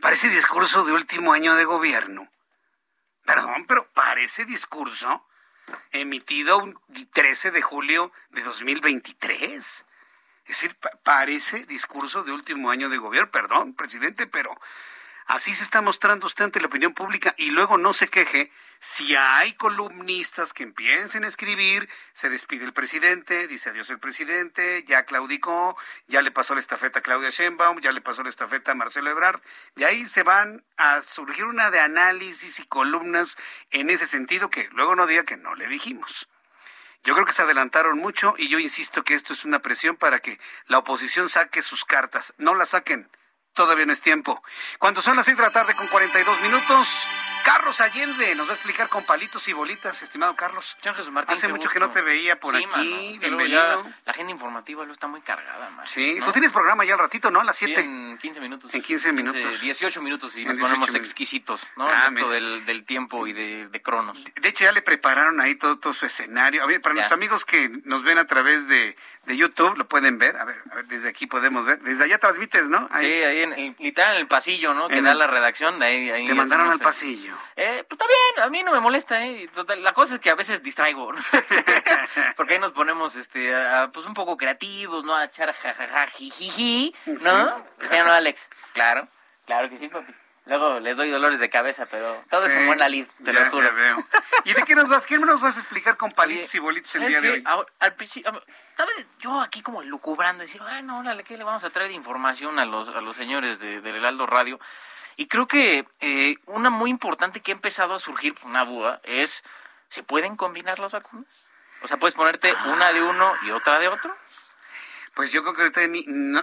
Parece discurso de último año de gobierno. Perdón, pero parece discurso emitido un 13 de julio de 2023. Es decir, parece discurso de último año de gobierno. Perdón, presidente, pero así se está mostrando usted ante la opinión pública y luego no se queje si hay columnistas que empiecen a escribir, se despide el presidente, dice adiós el presidente, ya claudicó, ya le pasó la estafeta a Claudia Sheinbaum, ya le pasó la estafeta a Marcelo Ebrard, y ahí se van a surgir una de análisis y columnas en ese sentido que luego no diga que no le dijimos. Yo creo que se adelantaron mucho y yo insisto que esto es una presión para que la oposición saque sus cartas. No las saquen, todavía no es tiempo. Cuando son las seis de la tarde con 42 minutos, Carlos Allende nos va a explicar con palitos y bolitas, estimado Carlos. Jesús Martín, Hace mucho que no te veía por aquí. Bienvenido. la agenda informativa lo está muy cargada, man. Sí, tú tienes programa ya al ratito, ¿no? A las 7. en 15 minutos. En 15 minutos. 18 minutos y nos ponemos exquisitos, ¿no? Ah, esto del, del, tiempo y de, de, cronos. De hecho, ya le prepararon ahí todo, todo su escenario. A ver, para los amigos que nos ven a través de, de, YouTube, lo pueden ver. A ver, a ver, desde aquí podemos ver. Desde allá transmites, ¿no? Sí, ahí en, literal en el pasillo, ¿no? Que da la redacción. De ahí, ahí te mandaron al pasillo. Eh, pues está bien, a mí no me molesta, ¿eh? la cosa es que a veces distraigo, Porque ahí nos ponemos, este, pues un poco creativos, ¿no? A echar jajaja, jijiji, ¿no? ¿Sí? no, Alex? Claro, claro que sí, papi. Luego les doy dolores de cabeza, pero todo es un buen lid, te lo juro. Veo. ¿Y de qué nos vas? ¿Qué nos vas a explicar con palitos y bolitos el día de hoy? al principio, yo aquí como lucubrando, decir, ah, no, órale, ¿qué le vamos a traer de información a los, a los señores de, del Heraldo Radio? Y creo que eh, una muy importante que ha empezado a surgir, una duda, es, ¿se pueden combinar las vacunas? O sea, ¿puedes ponerte una de uno y otra de otro? Pues yo creo que ahorita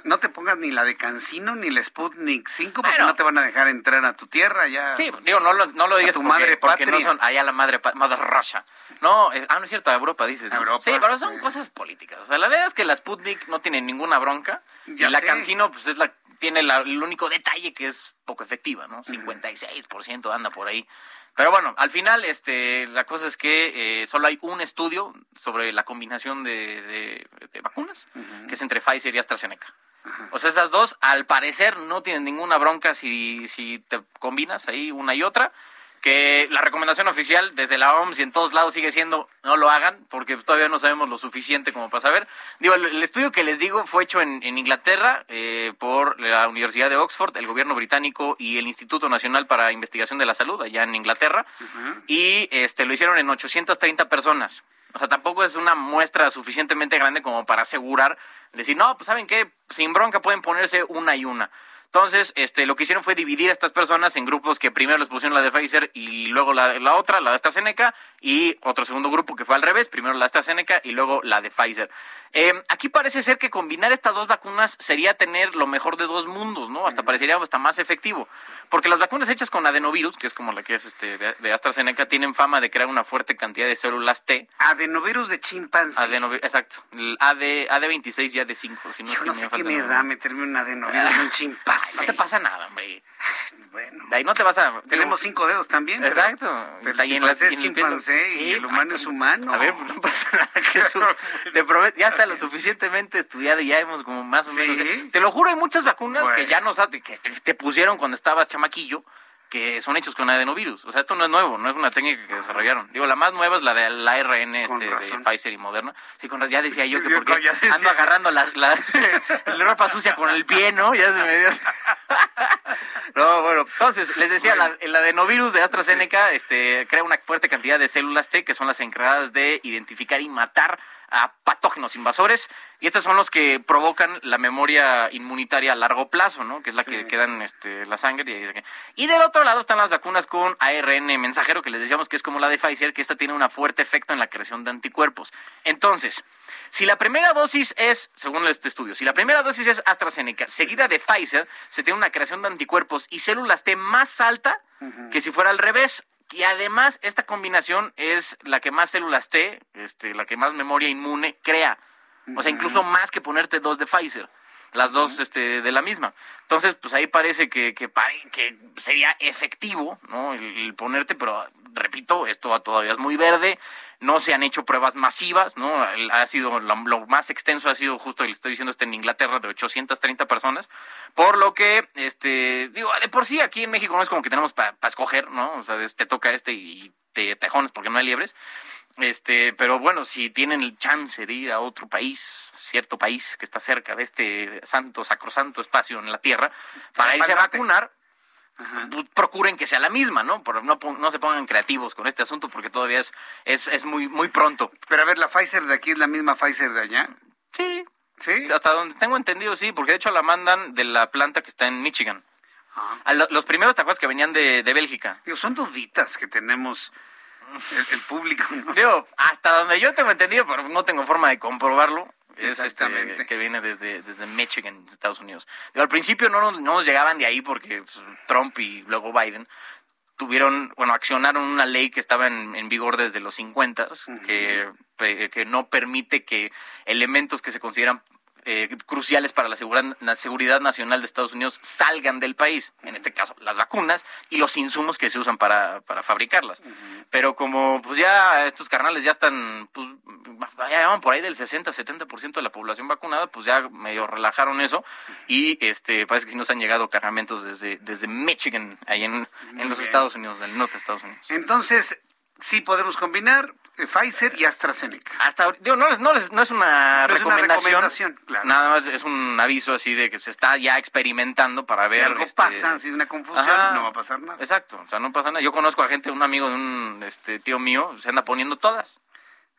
no, te pongas ni la de Cancino ni la Sputnik 5 porque no te van a dejar entrar a tu tierra ya. Sí, digo, no lo, no lo digas tu madre porque no son allá la madre, madre Russia. No, ah, no es cierto, Europa dices. Europa, sí, pero son cosas políticas. O sea, la verdad es que la Sputnik no tiene ninguna bronca y la Cancino pues es la tiene el único detalle que es poco efectiva, ¿no? 56% anda por ahí. Pero bueno, al final este, la cosa es que eh, solo hay un estudio sobre la combinación de, vacunas, que es entre Pfizer y AstraZeneca. O sea, esas dos, al parecer, no tienen ninguna bronca si, si te combinas ahí una y otra. Que la recomendación oficial desde la OMS y en todos lados sigue siendo no lo hagan, porque todavía no sabemos lo suficiente como para saber. Digo, el, estudio que les digo fue hecho en, Inglaterra eh, por la Universidad de Oxford, el gobierno británico y el Instituto Nacional para Investigación de la Salud, allá en Inglaterra, y este lo hicieron en 830 personas. O sea, tampoco es una muestra suficientemente grande como para asegurar, decir, no, pues saben qué, sin bronca pueden ponerse una y una. Entonces, este, lo que hicieron fue dividir a estas personas en grupos que primero les pusieron la de Pfizer y luego la, la otra, la de AstraZeneca, y otro segundo grupo que fue al revés, primero la de AstraZeneca y luego la de Pfizer. Eh, aquí parece ser que combinar estas dos vacunas sería tener lo mejor de dos mundos, ¿no? Hasta parecería hasta más efectivo. Porque las vacunas hechas con adenovirus, que es como la que es este de, AstraZeneca, tienen fama de crear una fuerte cantidad de células T. Adenovirus de chimpancé. exacto. El AD, AD26 y AD5. Si no, no sé qué me da meterme un adenovirus de un chimpancé. No te pasa nada, hombre. Bueno. De ahí no te vas a... Tenemos cinco dedos también. Exacto. Pero, el chimpancé es chimpancé y el humano es humano. A ver, no pasa nada, Jesús. te prometo, ya está lo suficientemente estudiado y ya hemos como más o menos... Te lo juro, hay muchas vacunas que ya no sabes, que te pusieron cuando estabas chamaquillo que son hechos con adenovirus. O sea, esto no es nuevo, no es una técnica que desarrollaron. Digo, la más nueva es la del ARN este, de Pfizer y Moderna. Sí, con ya decía yo que porque ando agarrando la, la, ropa sucia con el pie, ¿no? Ya se me dio... no, bueno, entonces, les decía, el adenovirus de AstraZeneca este, crea una fuerte cantidad de células T, que son las encargadas de identificar y matar a patógenos invasores y estos son los que provocan la memoria inmunitaria a largo plazo, ¿no? Que es la que queda en este, la sangre. Y, del otro lado están las vacunas con ARN mensajero, que les decíamos que es como la de Pfizer, que esta tiene un fuerte efecto en la creación de anticuerpos. Entonces, si la primera dosis es, según este estudio, si la primera dosis es AstraZeneca, seguida de Pfizer, se tiene una creación de anticuerpos y células T más alta que si fuera al revés. Y además, esta combinación es la que más células T, este, la que más memoria inmune crea. O sea, incluso más que ponerte dos de Pfizer las dos este, de la misma. Entonces, pues ahí parece que, que, que sería efectivo, ¿no? el, ponerte, pero repito, esto todavía es muy verde, no se han hecho pruebas masivas, ¿no? Ha sido, lo, más extenso ha sido justo, le estoy diciendo, este en Inglaterra, de 830 personas, por lo que, este, digo, de por sí aquí en México no es como que tenemos para escoger, ¿no? O sea, te toca este y te tejones porque no hay liebres. Este, pero bueno, si tienen el chance de ir a otro país, cierto país que está cerca de este santo, sacrosanto espacio en la Tierra, para irse a vacunar, procuren que sea la misma, ¿no? Pero no, no se pongan creativos con este asunto porque todavía es, es, es muy, muy pronto. Pero a ver, ¿la Pfizer de aquí es la misma Pfizer de allá? Sí. ¿Sí? Hasta donde tengo entendido, sí, porque de hecho la mandan de la planta que está en Michigan. Ah. los primeros, ¿te acuerdas que venían de, de Bélgica? Digo, son duditas que tenemos el, público, ¿no? Digo, hasta donde yo tengo entendido, pero no tengo forma de comprobarlo, es este, que viene desde, desde Michigan, Estados Unidos. al principio no nos, no nos llegaban de ahí porque pues, Trump y luego Biden tuvieron, bueno, accionaron una ley que estaba en, en vigor desde los 50 que, que no permite que elementos que se consideran eh, cruciales para la seguridad, la seguridad nacional de Estados Unidos salgan del país, en este caso las vacunas y los insumos que se usan para, para fabricarlas. Pero como pues ya estos carnales ya están, pues ya van por ahí del 60-70% de la población vacunada, pues ya medio relajaron eso y este parece que sí nos han llegado cargamentos desde, desde Michigan, ahí en, en los Estados Unidos, del norte de Estados Unidos. Entonces, sí podemos combinar eh, Pfizer y AstraZeneca. Hasta digo, no, no, no es una recomendación, nada más es un aviso así de que se está ya experimentando para ver. Si algo este, pasa, si es una confusión, no va a pasar nada. Exacto, o sea, no pasa nada. Yo conozco a gente, un amigo de un este, tío mío, se anda poniendo todas.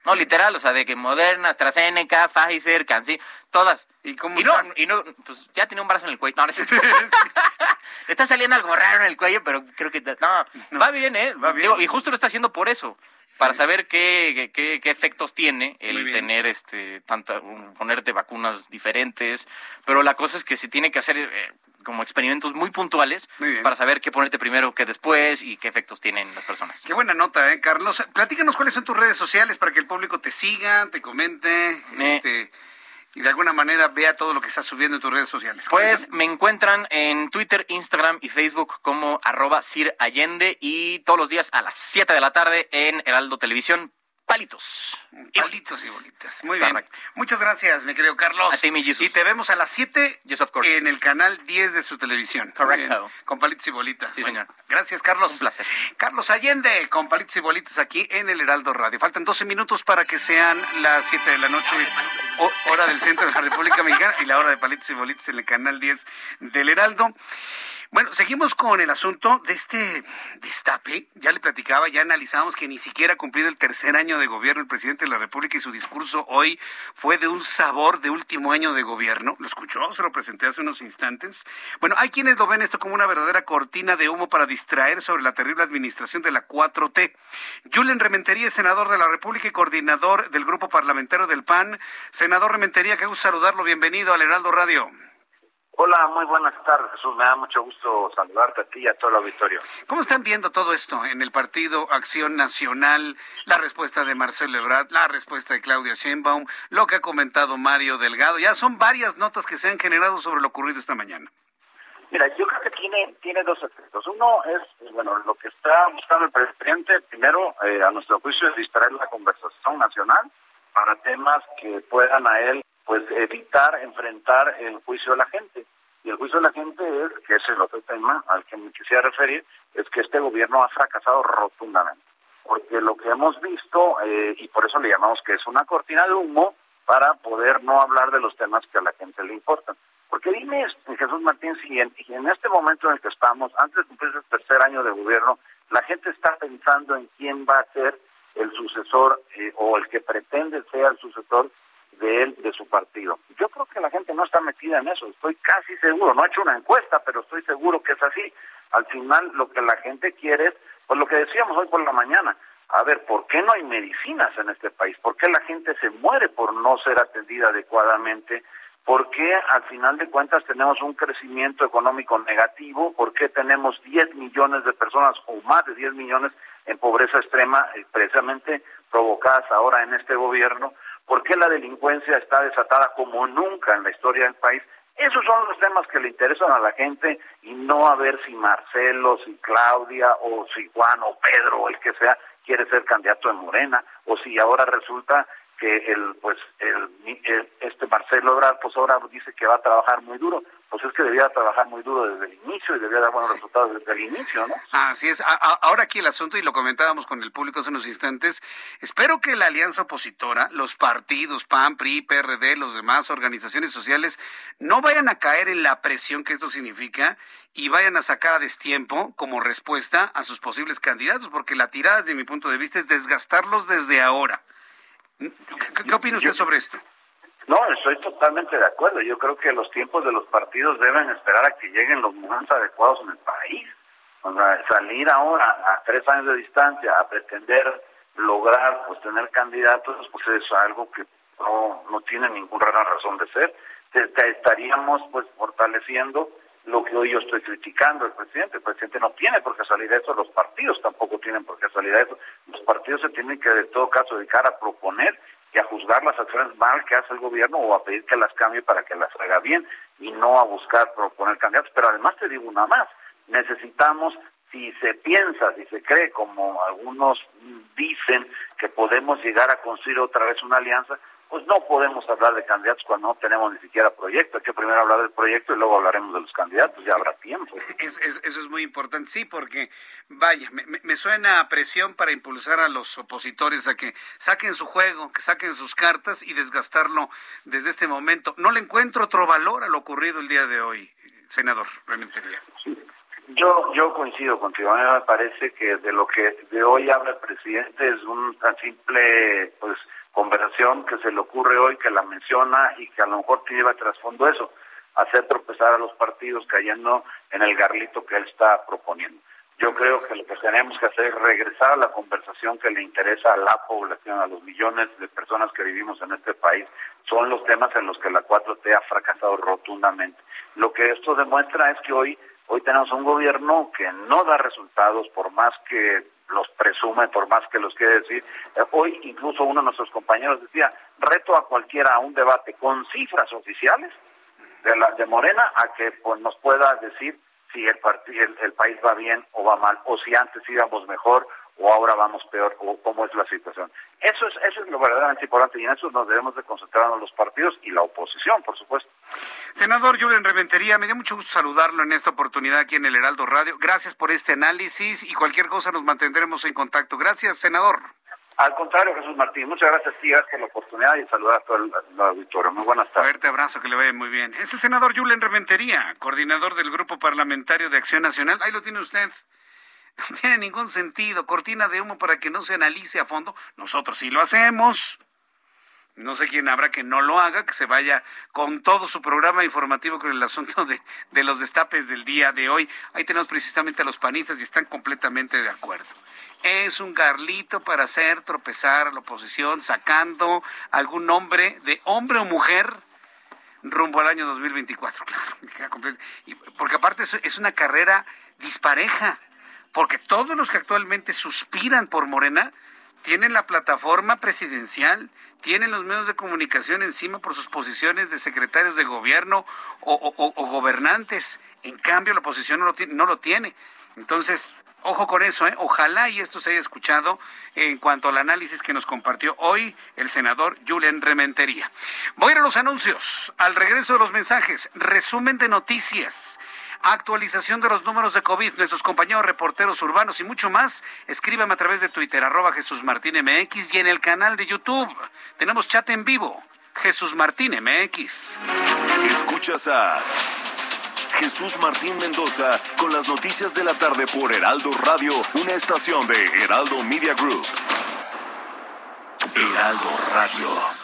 No, literal, o sea, de que Moderna, AstraZeneca, Pfizer, Cansi, todas. ¿Y cómo y no, y no, pues ya tiene un brazo en el cuello. No, no Está saliendo algo raro en el cuello, pero creo que... No, va bien, ¿eh? Va bien. y justo lo está haciendo por eso para saber qué, qué, qué, efectos tiene el tener este tanta ponerte vacunas diferentes pero la cosa es que se tiene que hacer eh, como experimentos muy puntuales para saber qué ponerte primero qué después y qué efectos tienen las personas. Qué buena nota eh Carlos. Platícanos cuáles son tus redes sociales para que el público te siga te comente este y de alguna manera vea todo lo que estás subiendo en tus redes sociales. Pues me encuentran en Twitter, Instagram y Facebook como arroba Sir Allende y todos los días a las 7 de la tarde en Heraldo Televisión palitos. Palitos y bolitas. Muy bien. Muchas gracias, mi querido Carlos. A ti, mi Y te vemos a las 7 en el canal 10 de su televisión. Correcto. Con palitos y bolitas. Sí, señor. Gracias, Carlos. Un placer. Carlos Allende, con palitos y bolitas aquí en el Heraldo Radio. Faltan 12 minutos para que sean las 7 de la noche, hora del centro de la República Mexicana, y la hora de palitos y bolitas en el canal 10 del Heraldo. Bueno, seguimos con el asunto de este destape. Ya le platicaba, ya analizamos que ni siquiera ha cumplido el tercer año de gobierno el presidente de la República y su discurso hoy fue de un sabor de último año de gobierno. ¿Lo escuchó? Se lo presenté hace unos instantes. Bueno, hay quienes lo ven esto como una verdadera cortina de humo para distraer sobre la terrible administración de la 4T. Julen Rementería, senador de la República y coordinador del grupo parlamentario del PAN. Senador Rementería, qué gusto saludarlo. Bienvenido al Heraldo Radio. Hola, muy buenas tardes, Jesús. Me da mucho gusto saludarte a ti y a todo el auditorio. ¿Cómo están viendo todo esto en el Partido Acción Nacional? La respuesta de Marcelo Ebrard, la respuesta de Claudia Sheinbaum, lo que ha comentado Mario Delgado. Ya son varias notas que se han generado sobre lo ocurrido esta mañana. Mira, yo creo que tiene, tiene dos efectos. Uno es, bueno, lo que está buscando el presidente, primero, eh, a nuestro juicio, es distraer la conversación nacional para temas que puedan a él pues evitar enfrentar el juicio de la gente. Y el juicio de la gente es, que ese es otro tema al que me quisiera referir, es que este gobierno ha fracasado rotundamente. Porque lo que hemos visto, eh, y por eso le llamamos que es una cortina de humo, para poder no hablar de los temas que a la gente le importan. Porque dime, Jesús Martín, si en, en este momento en el que estamos, antes de cumplir el tercer año de gobierno, la gente está pensando en quién va a ser el sucesor eh, o el que pretende ser el sucesor de él, de su partido. Yo creo que la gente no está metida en eso, estoy casi seguro, no he hecho una encuesta, pero estoy seguro que es así. Al final lo que la gente quiere es, pues lo que decíamos hoy por la mañana, a ver, ¿por qué no hay medicinas en este país? ¿Por qué la gente se muere por no ser atendida adecuadamente? ¿Por qué al final de cuentas tenemos un crecimiento económico negativo? ¿Por qué tenemos 10 millones de personas o más de 10 millones en pobreza extrema, eh, precisamente provocadas ahora en este gobierno? ¿Por qué la delincuencia está desatada como nunca en la historia del país? Esos son los temas que le interesan a la gente y no a ver si Marcelo, si Claudia o si Juan o Pedro o el que sea quiere ser candidato de Morena o si ahora resulta que el pues el, este Marcelo Ebrard pues ahora dice que va a trabajar muy duro. Pues es que debía trabajar muy duro desde el inicio y debía dar buenos resultados desde el inicio no así es. Ahora aquí el asunto y lo comentábamos con el público hace unos instantes espero que la alianza opositora los partidos PAN PRI PRD los demás organizaciones sociales no vayan a caer en la presión que esto significa y vayan a sacar a destiempo como respuesta a sus posibles candidatos porque la tirada desde mi punto de vista es desgastarlos desde ahora ¿Qué, opina usted sobre esto? No, estoy totalmente de acuerdo. Yo creo que los tiempos de los partidos deben esperar a que lleguen los momentos adecuados en el país. O sea, salir ahora a tres años de distancia a pretender lograr pues tener candidatos, pues es algo que no, no tiene ninguna razón de ser. estaríamos pues fortaleciendo lo que hoy yo estoy criticando al presidente. El presidente no tiene por qué salir de eso, los partidos tampoco tienen por qué salir de eso. Los partidos se tienen que, de todo caso, dedicar a proponer y a juzgar las acciones mal que hace el gobierno o a pedir que las cambie para que las haga bien y no a buscar proponer candidatos. Pero además te digo una más, necesitamos, si se piensa, si se cree, como algunos dicen, que podemos llegar a construir otra vez una alianza, pues no podemos hablar de candidatos cuando no tenemos ni siquiera proyecto. Hay que primero hablar del proyecto y luego hablaremos de los candidatos, ya habrá tiempo. eso es muy importante, sí, porque vaya, me, suena a presión para impulsar a los opositores a que saquen su juego, que saquen sus cartas y desgastarlo desde este momento. No le encuentro otro valor a lo ocurrido el día de hoy, senador Rementería. Yo, yo coincido contigo. A mí me parece que de lo que de hoy habla el presidente es un tan simple, pues, conversación que se le ocurre hoy, que la menciona y que a lo mejor lleva trasfondo eso, hacer tropezar a los partidos cayendo en el garlito que él está proponiendo. Yo creo que lo que tenemos que hacer es regresar a la conversación que le interesa a la población, a los millones de personas que vivimos en este país. Son los temas en los que la 4T ha fracasado rotundamente. Lo que esto demuestra es que hoy, hoy tenemos un gobierno que no da resultados por más que los presume, por más que los quiere decir. Eh, hoy incluso uno de nuestros compañeros decía, reto a cualquiera a un debate con cifras oficiales de, la, de Morena a que pues, nos pueda decir si el, el, el país va bien o va mal, o si antes íbamos mejor, o ahora vamos peor o cómo es la situación. Eso es, eso es lo verdaderamente importante y en eso nos debemos de concentrarnos los partidos y la oposición, por supuesto. Senador Julen Reventería, me dio mucho gusto saludarlo en esta oportunidad aquí en el Heraldo Radio. Gracias por este análisis y cualquier cosa nos mantendremos en contacto. Gracias, senador. Al contrario, Jesús Martín, muchas gracias gracias por la oportunidad y saludar a todo el, auditorio. Muy buenas tardes. Fuerte abrazo, que le vaya muy bien. Es el senador Julen Reventería, coordinador del Grupo Parlamentario de Acción Nacional. Ahí lo tiene usted. No tiene ningún sentido. Cortina de humo para que no se analice a fondo. Nosotros sí lo hacemos. No sé quién habrá que no lo haga, que se vaya con todo su programa informativo con el asunto de, de los destapes del día de hoy. Ahí tenemos precisamente a los panistas y están completamente de acuerdo es un garlito para hacer tropezar a la oposición, sacando algún nombre de hombre o mujer rumbo al año 2024. Claro, porque aparte es una carrera dispareja, porque todos los que actualmente suspiran por Morena tienen la plataforma presidencial, tienen los medios de comunicación encima por sus posiciones de secretarios de gobierno o, gobernantes. En cambio, la oposición no lo, no lo tiene. Entonces, Ojo con eso, ¿eh? ojalá y esto se haya escuchado en cuanto al análisis que nos compartió hoy el senador Julian Rementería. Voy a ir a los anuncios, al regreso de los mensajes, resumen de noticias, actualización de los números de COVID, nuestros compañeros reporteros urbanos y mucho más. Escríbame a través de Twitter, arroba Jesús Martín MX y en el canal de YouTube. Tenemos chat en vivo, Jesús Martín MX. Escuchas a... Jesús Martín Mendoza con las noticias de la tarde por Heraldo Radio, una estación de Heraldo Media Group. Heraldo Radio.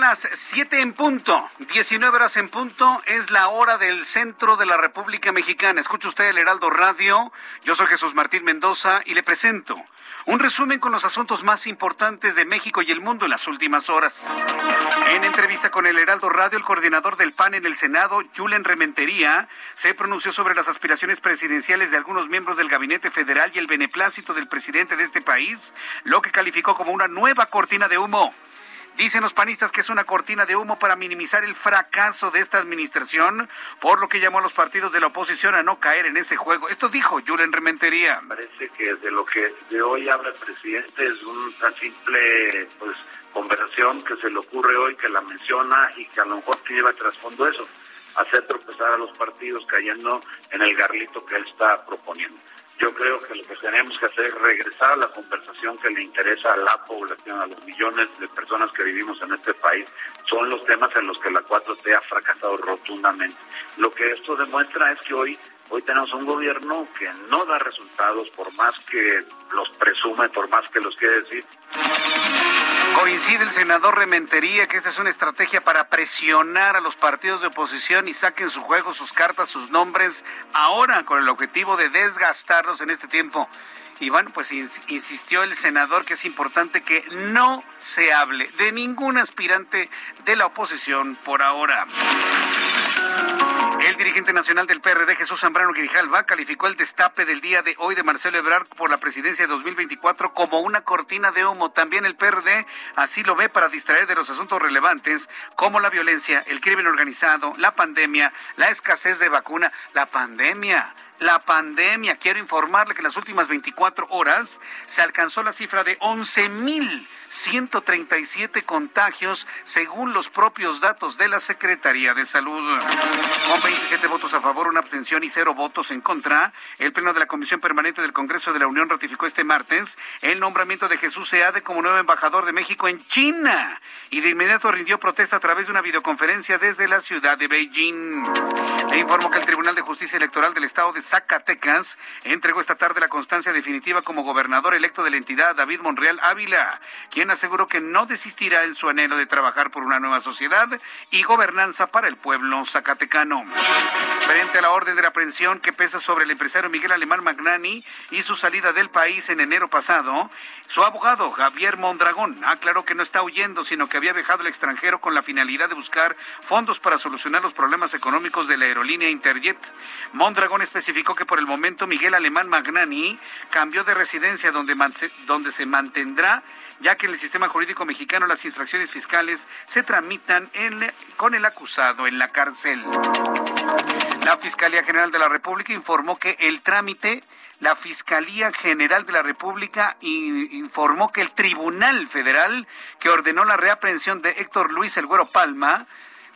Las 7 en punto, 19 horas en punto, es la hora del centro de la República Mexicana. Escucha usted el Heraldo Radio, yo soy Jesús Martín Mendoza y le presento un resumen con los asuntos más importantes de México y el mundo en las últimas horas. En entrevista con el Heraldo Radio, el coordinador del PAN en el Senado, Julen Rementería, se pronunció sobre las aspiraciones presidenciales de algunos miembros del gabinete federal y el beneplácito del presidente de este país, lo que calificó como una nueva cortina de humo. Dicen los panistas que es una cortina de humo para minimizar el fracaso de esta administración, por lo que llamó a los partidos de la oposición a no caer en ese juego. Esto dijo Julen Rementería. Parece que de lo que de hoy habla el presidente es una simple pues, conversación que se le ocurre hoy, que la menciona y que a lo mejor lleva trasfondo eso, hacer tropezar a los partidos cayendo en el garlito que él está proponiendo. Yo creo que lo que tenemos que hacer es regresar a la conversación que le interesa a la población, a los millones de personas que vivimos en este país. Son los temas en los que la 4T ha fracasado rotundamente. Lo que esto demuestra es que hoy Hoy tenemos un gobierno que no da resultados por más que los presume, por más que los quiere decir. Coincide el senador Rementería que esta es una estrategia para presionar a los partidos de oposición y saquen su juego, sus cartas, sus nombres, ahora con el objetivo de desgastarlos en este tiempo. Y bueno, pues insistió el senador que es importante que no se hable de ningún aspirante de la oposición por ahora. El dirigente nacional del PRD, Jesús Zambrano Grijalva, calificó el destape del día de hoy de Marcelo Ebrard por la presidencia de 2024 como una cortina de humo. También el PRD así lo ve para distraer de los asuntos relevantes como la violencia, el crimen organizado, la pandemia, la escasez de vacuna, la pandemia la pandemia. Quiero informarle que en las últimas 24 horas se alcanzó la cifra de 11.137 contagios según los propios datos de la Secretaría de Salud. Con 27 votos a favor, una abstención y cero votos en contra, el Pleno de la Comisión Permanente del Congreso de la Unión ratificó este martes el nombramiento de Jesús Seade como nuevo embajador de México en China y de inmediato rindió protesta a través de una videoconferencia desde la ciudad de Beijing. Le informo que el Tribunal de Justicia Electoral del Estado de Zacatecas, entregó esta tarde la constancia definitiva como gobernador electo de la entidad David Monreal Ávila, quien aseguró que no desistirá en su anhelo de trabajar por una nueva sociedad y gobernanza para el pueblo zacatecano. Frente a la orden de la aprehensión que pesa sobre el empresario Miguel Alemán Magnani y su salida del país en enero pasado, su abogado Javier Mondragón aclaró que no está huyendo, sino que había viajado al extranjero con la finalidad de buscar fondos para solucionar los problemas económicos de la aerolínea Interjet. Mondragón especificó que por el momento Miguel Alemán Magnani cambió de residencia donde, donde se mantendrá, ya que en el sistema jurídico mexicano las infracciones fiscales se tramitan con el acusado en la cárcel. La Fiscalía General de la República informó que el trámite la Fiscalía General de la República informó que el Tribunal Federal que ordenó la reaprehensión de Héctor Luis El Güero Palma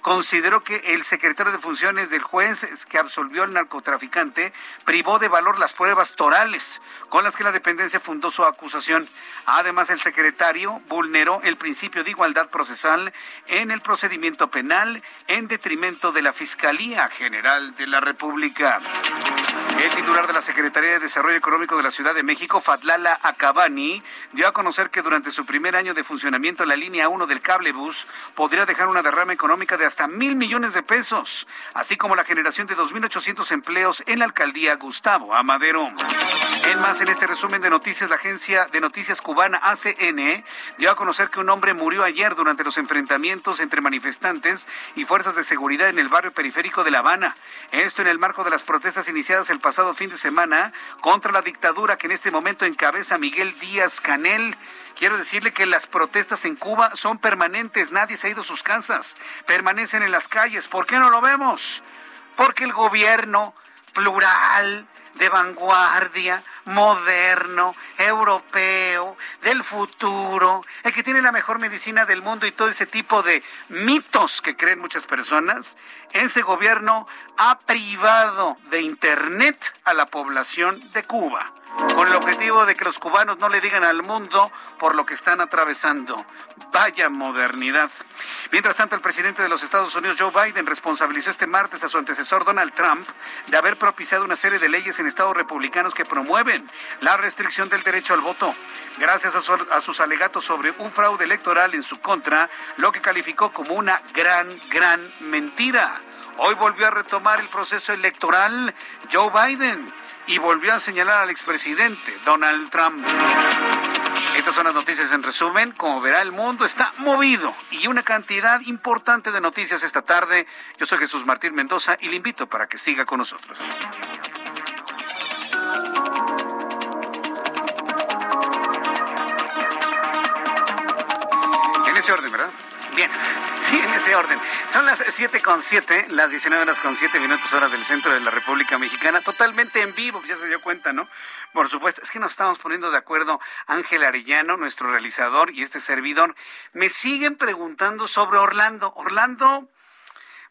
consideró que el secretario de funciones del juez que absolvió al narcotraficante privó de valor las pruebas torales con las que la dependencia fundó su acusación. Además, el secretario vulneró el principio de igualdad procesal en el procedimiento penal en detrimento de la Fiscalía General de la República. El titular de la Secretaría de Desarrollo Económico de la Ciudad de México, Fadlala Acabani, dio a conocer que durante su primer año de funcionamiento la línea 1 del cablebus podría dejar una derrama económica de hasta mil millones de pesos, así como la generación de 2.800 empleos en la alcaldía Gustavo Amadero. En más, en este resumen de noticias, la agencia de noticias cubana ACN dio a conocer que un hombre murió ayer durante los enfrentamientos entre manifestantes y fuerzas de seguridad en el barrio periférico de La Habana. Esto en el marco de las protestas iniciadas el pasado fin de semana contra la dictadura que en este momento encabeza Miguel Díaz Canel. Quiero decirle que las protestas en Cuba son permanentes, nadie se ha ido a sus casas, permanecen en las calles. ¿Por qué no lo vemos? Porque el gobierno plural, de vanguardia, moderno, europeo, del futuro, el que tiene la mejor medicina del mundo y todo ese tipo de mitos que creen muchas personas, ese gobierno ha privado de Internet a la población de Cuba con el objetivo de que los cubanos no le digan al mundo por lo que están atravesando. Vaya modernidad. Mientras tanto, el presidente de los Estados Unidos, Joe Biden, responsabilizó este martes a su antecesor Donald Trump de haber propiciado una serie de leyes en estados republicanos que promueven la restricción del derecho al voto, gracias a, sus alegatos sobre un fraude electoral en su contra, lo que calificó como una gran, gran mentira. Hoy volvió a retomar el proceso electoral Joe Biden y volvió a señalar al expresidente Donald Trump. Estas son las noticias en resumen. Como verá, el mundo está movido y una cantidad importante de noticias esta tarde. Yo soy Jesús Martín Mendoza y le invito para que siga con nosotros. En ese orden, ¿verdad? Bien. Sí, en ese orden. Son las siete con siete, las 19 horas con siete minutos hora del centro de la República Mexicana, totalmente en vivo, ya se dio cuenta, ¿no? Por supuesto, es que nos estamos poniendo de acuerdo Ángel Arellano, nuestro realizador, y este servidor. Me siguen preguntando sobre Orlando. Orlando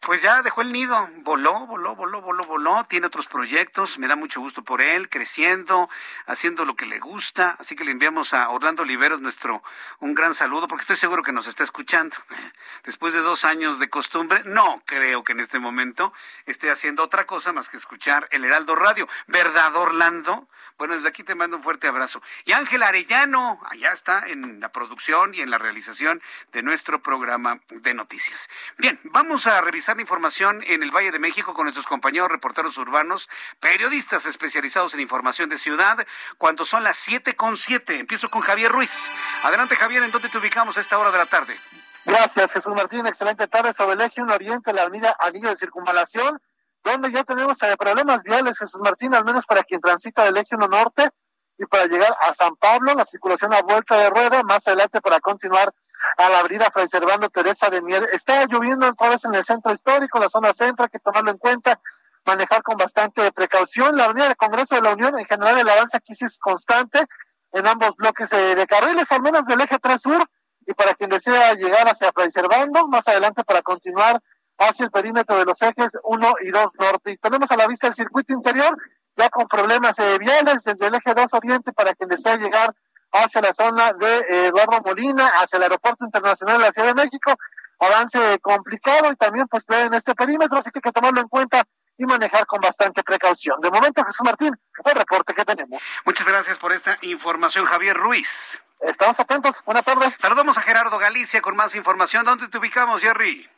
pues ya dejó el nido, voló, voló, voló, voló, voló, tiene otros proyectos, me da mucho gusto por él, creciendo, haciendo lo que le gusta, así que le enviamos a Orlando Oliveros nuestro un gran saludo, porque estoy seguro que nos está escuchando. Después de dos años de costumbre, no creo que en este momento esté haciendo otra cosa más que escuchar el Heraldo Radio. ¿Verdad, Orlando? Bueno, desde aquí te mando un fuerte abrazo. Y Ángel Arellano, allá está en la producción y en la realización de nuestro programa de noticias. Bien, vamos a revisar la información en el Valle de México con nuestros compañeros reporteros urbanos, periodistas especializados en información de ciudad, cuando son las siete con siete. Empiezo con Javier Ruiz. Adelante, Javier, ¿en dónde te ubicamos a esta hora de la tarde? Gracias, Jesús Martín. Excelente tarde sobre el eje 1 Oriente, la avenida Anillo de Circunvalación donde ya tenemos eh, problemas viales, Jesús Martín, al menos para quien transita del eje 1 norte y para llegar a San Pablo, la circulación a vuelta de rueda, más adelante para continuar a la avenida Fray Servando Teresa de Mier. Está lloviendo otra vez en el centro histórico, la zona centro, hay que tomarlo en cuenta, manejar con bastante precaución. La avenida del Congreso de la Unión, en general, el avance aquí sí es constante en ambos bloques de carriles, al menos del eje 3 sur, y para quien desea llegar hacia Fray Servando, más adelante para continuar hacia el perímetro de los ejes 1 y 2 norte. Y tenemos a la vista el circuito interior, ya con problemas eh, viales desde el eje 2 oriente para quien desea llegar hacia la zona de eh, Eduardo Molina, hacia el aeropuerto internacional de la Ciudad de México. Avance complicado y también pues en este perímetro, así que hay que tomarlo en cuenta y manejar con bastante precaución. De momento, Jesús Martín, el reporte que tenemos. Muchas gracias por esta información, Javier Ruiz. Estamos atentos. Buenas tardes. Saludamos a Gerardo Galicia con más información. ¿Dónde te ubicamos, Jerry?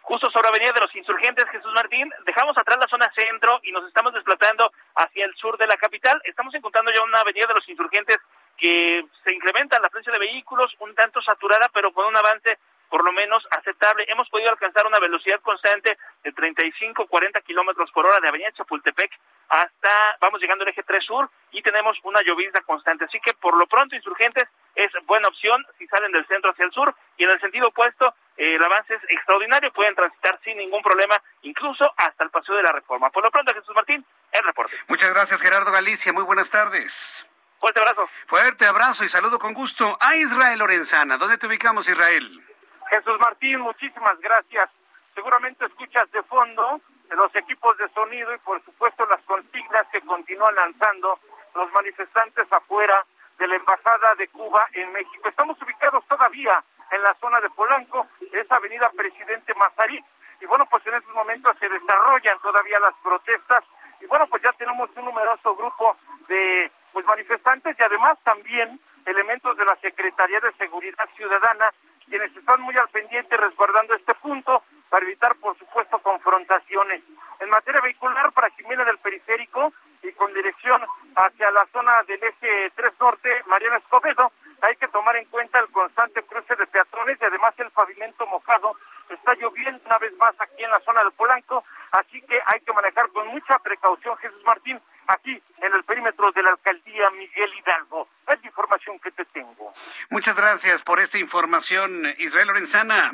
Justo sobre Avenida de los Insurgentes, Jesús Martín, dejamos atrás la zona centro y nos estamos desplazando hacia el sur de la capital. Estamos encontrando ya una Avenida de los Insurgentes que se incrementa la frecuencia de vehículos, un tanto saturada, pero con un avance por lo menos aceptable. Hemos podido alcanzar una velocidad constante de 35, 40 kilómetros por hora de Avenida Chapultepec hasta, vamos llegando al eje 3 sur y tenemos una llovizna constante. Así que por lo pronto, insurgentes es buena opción si salen del centro hacia el sur y en el sentido opuesto, eh, el avance es extraordinario, pueden transitar sin ningún problema, incluso hasta el paseo de la reforma. Por lo pronto, Jesús Martín, el reporte. Muchas gracias, Gerardo Galicia. Muy buenas tardes. Fuerte abrazo. Fuerte abrazo y saludo con gusto a Israel Lorenzana. ¿Dónde te ubicamos, Israel? Jesús Martín, muchísimas gracias. Seguramente escuchas de fondo los equipos de sonido y por supuesto las consignas que continúan lanzando los manifestantes afuera de la Embajada de Cuba en México. Estamos ubicados todavía en la zona de Polanco, esa avenida Presidente Mazarí, y bueno, pues en estos momentos se desarrollan todavía las protestas, y bueno, pues ya tenemos un numeroso grupo de pues manifestantes y además también elementos de la Secretaría de Seguridad Ciudadana quienes están muy al pendiente resguardando este punto para evitar, por supuesto, confrontaciones. En materia vehicular, para viene del periférico y con dirección hacia la zona del eje 3 Norte, Mariana Escobedo, hay que tomar en cuenta el constante cruce de peatones y además el pavimento mojado. Está lloviendo una vez más aquí en la zona del Polanco, así que hay que manejar con mucha precaución, Jesús Martín, aquí en el perímetro de la alcaldía Miguel Hidalgo. Es la información que te tengo. Muchas gracias por esta información, Israel Lorenzana.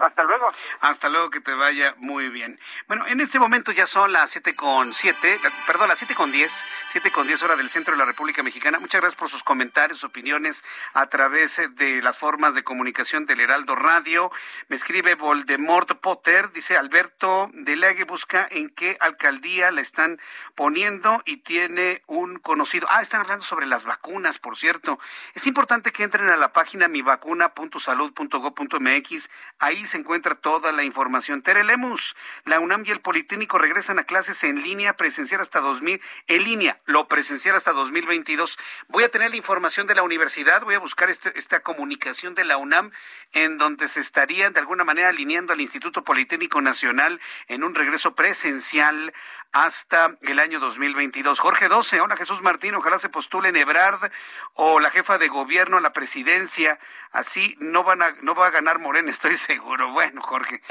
Hasta luego. Hasta luego, que te vaya muy bien. Bueno, en este momento ya son las siete con siete, perdón, las siete con diez, siete con diez hora del centro de la República Mexicana. Muchas gracias por sus comentarios, sus opiniones a través de las formas de comunicación del Heraldo Radio. Me escribe Voldemort Potter, dice Alberto Delegue busca en qué alcaldía la están poniendo y tiene un conocido. Ah, están hablando sobre las vacunas, por cierto. Es importante que entren a la página mivacuna.salud.gov.mx. Ahí se encuentra toda la información. Tere Lemus, la UNAM y el Politécnico regresan a clases en línea presencial hasta 2000, en línea, lo presencial hasta 2022. Voy a tener la información de la universidad, voy a buscar este, esta comunicación de la UNAM en donde se estarían de alguna manera alineando al Instituto Politécnico Nacional en un regreso presencial hasta el año 2022. Jorge 12, hola Jesús Martín, ojalá se postule Ebrard o la jefa de gobierno a la presidencia, así no van a, no va a ganar Morena, estoy seguro. Bueno, Jorge,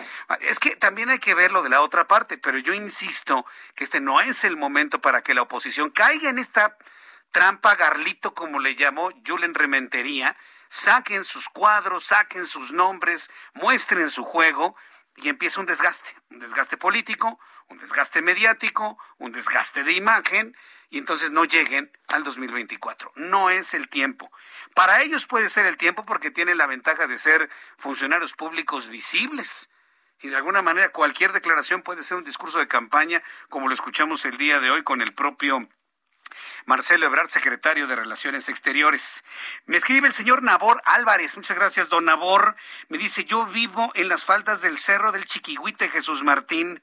es que también hay que verlo de la otra parte, pero yo insisto que este no es el momento para que la oposición caiga en esta trampa garlito, como le llamó Julen Rementería, saquen sus cuadros, saquen sus nombres, muestren su juego y empieza un desgaste, un desgaste político, un desgaste mediático, un desgaste de imagen, y entonces no lleguen al 2024. No es el tiempo. Para ellos puede ser el tiempo porque tienen la ventaja de ser funcionarios públicos visibles. Y de alguna manera cualquier declaración puede ser un discurso de campaña, como lo escuchamos el día de hoy con el propio Marcelo Ebrard, secretario de Relaciones Exteriores. Me escribe el señor Nabor Álvarez. Muchas gracias, don Nabor. Me dice, yo vivo en las faldas del Cerro del Chiquihuite, Jesús Martín.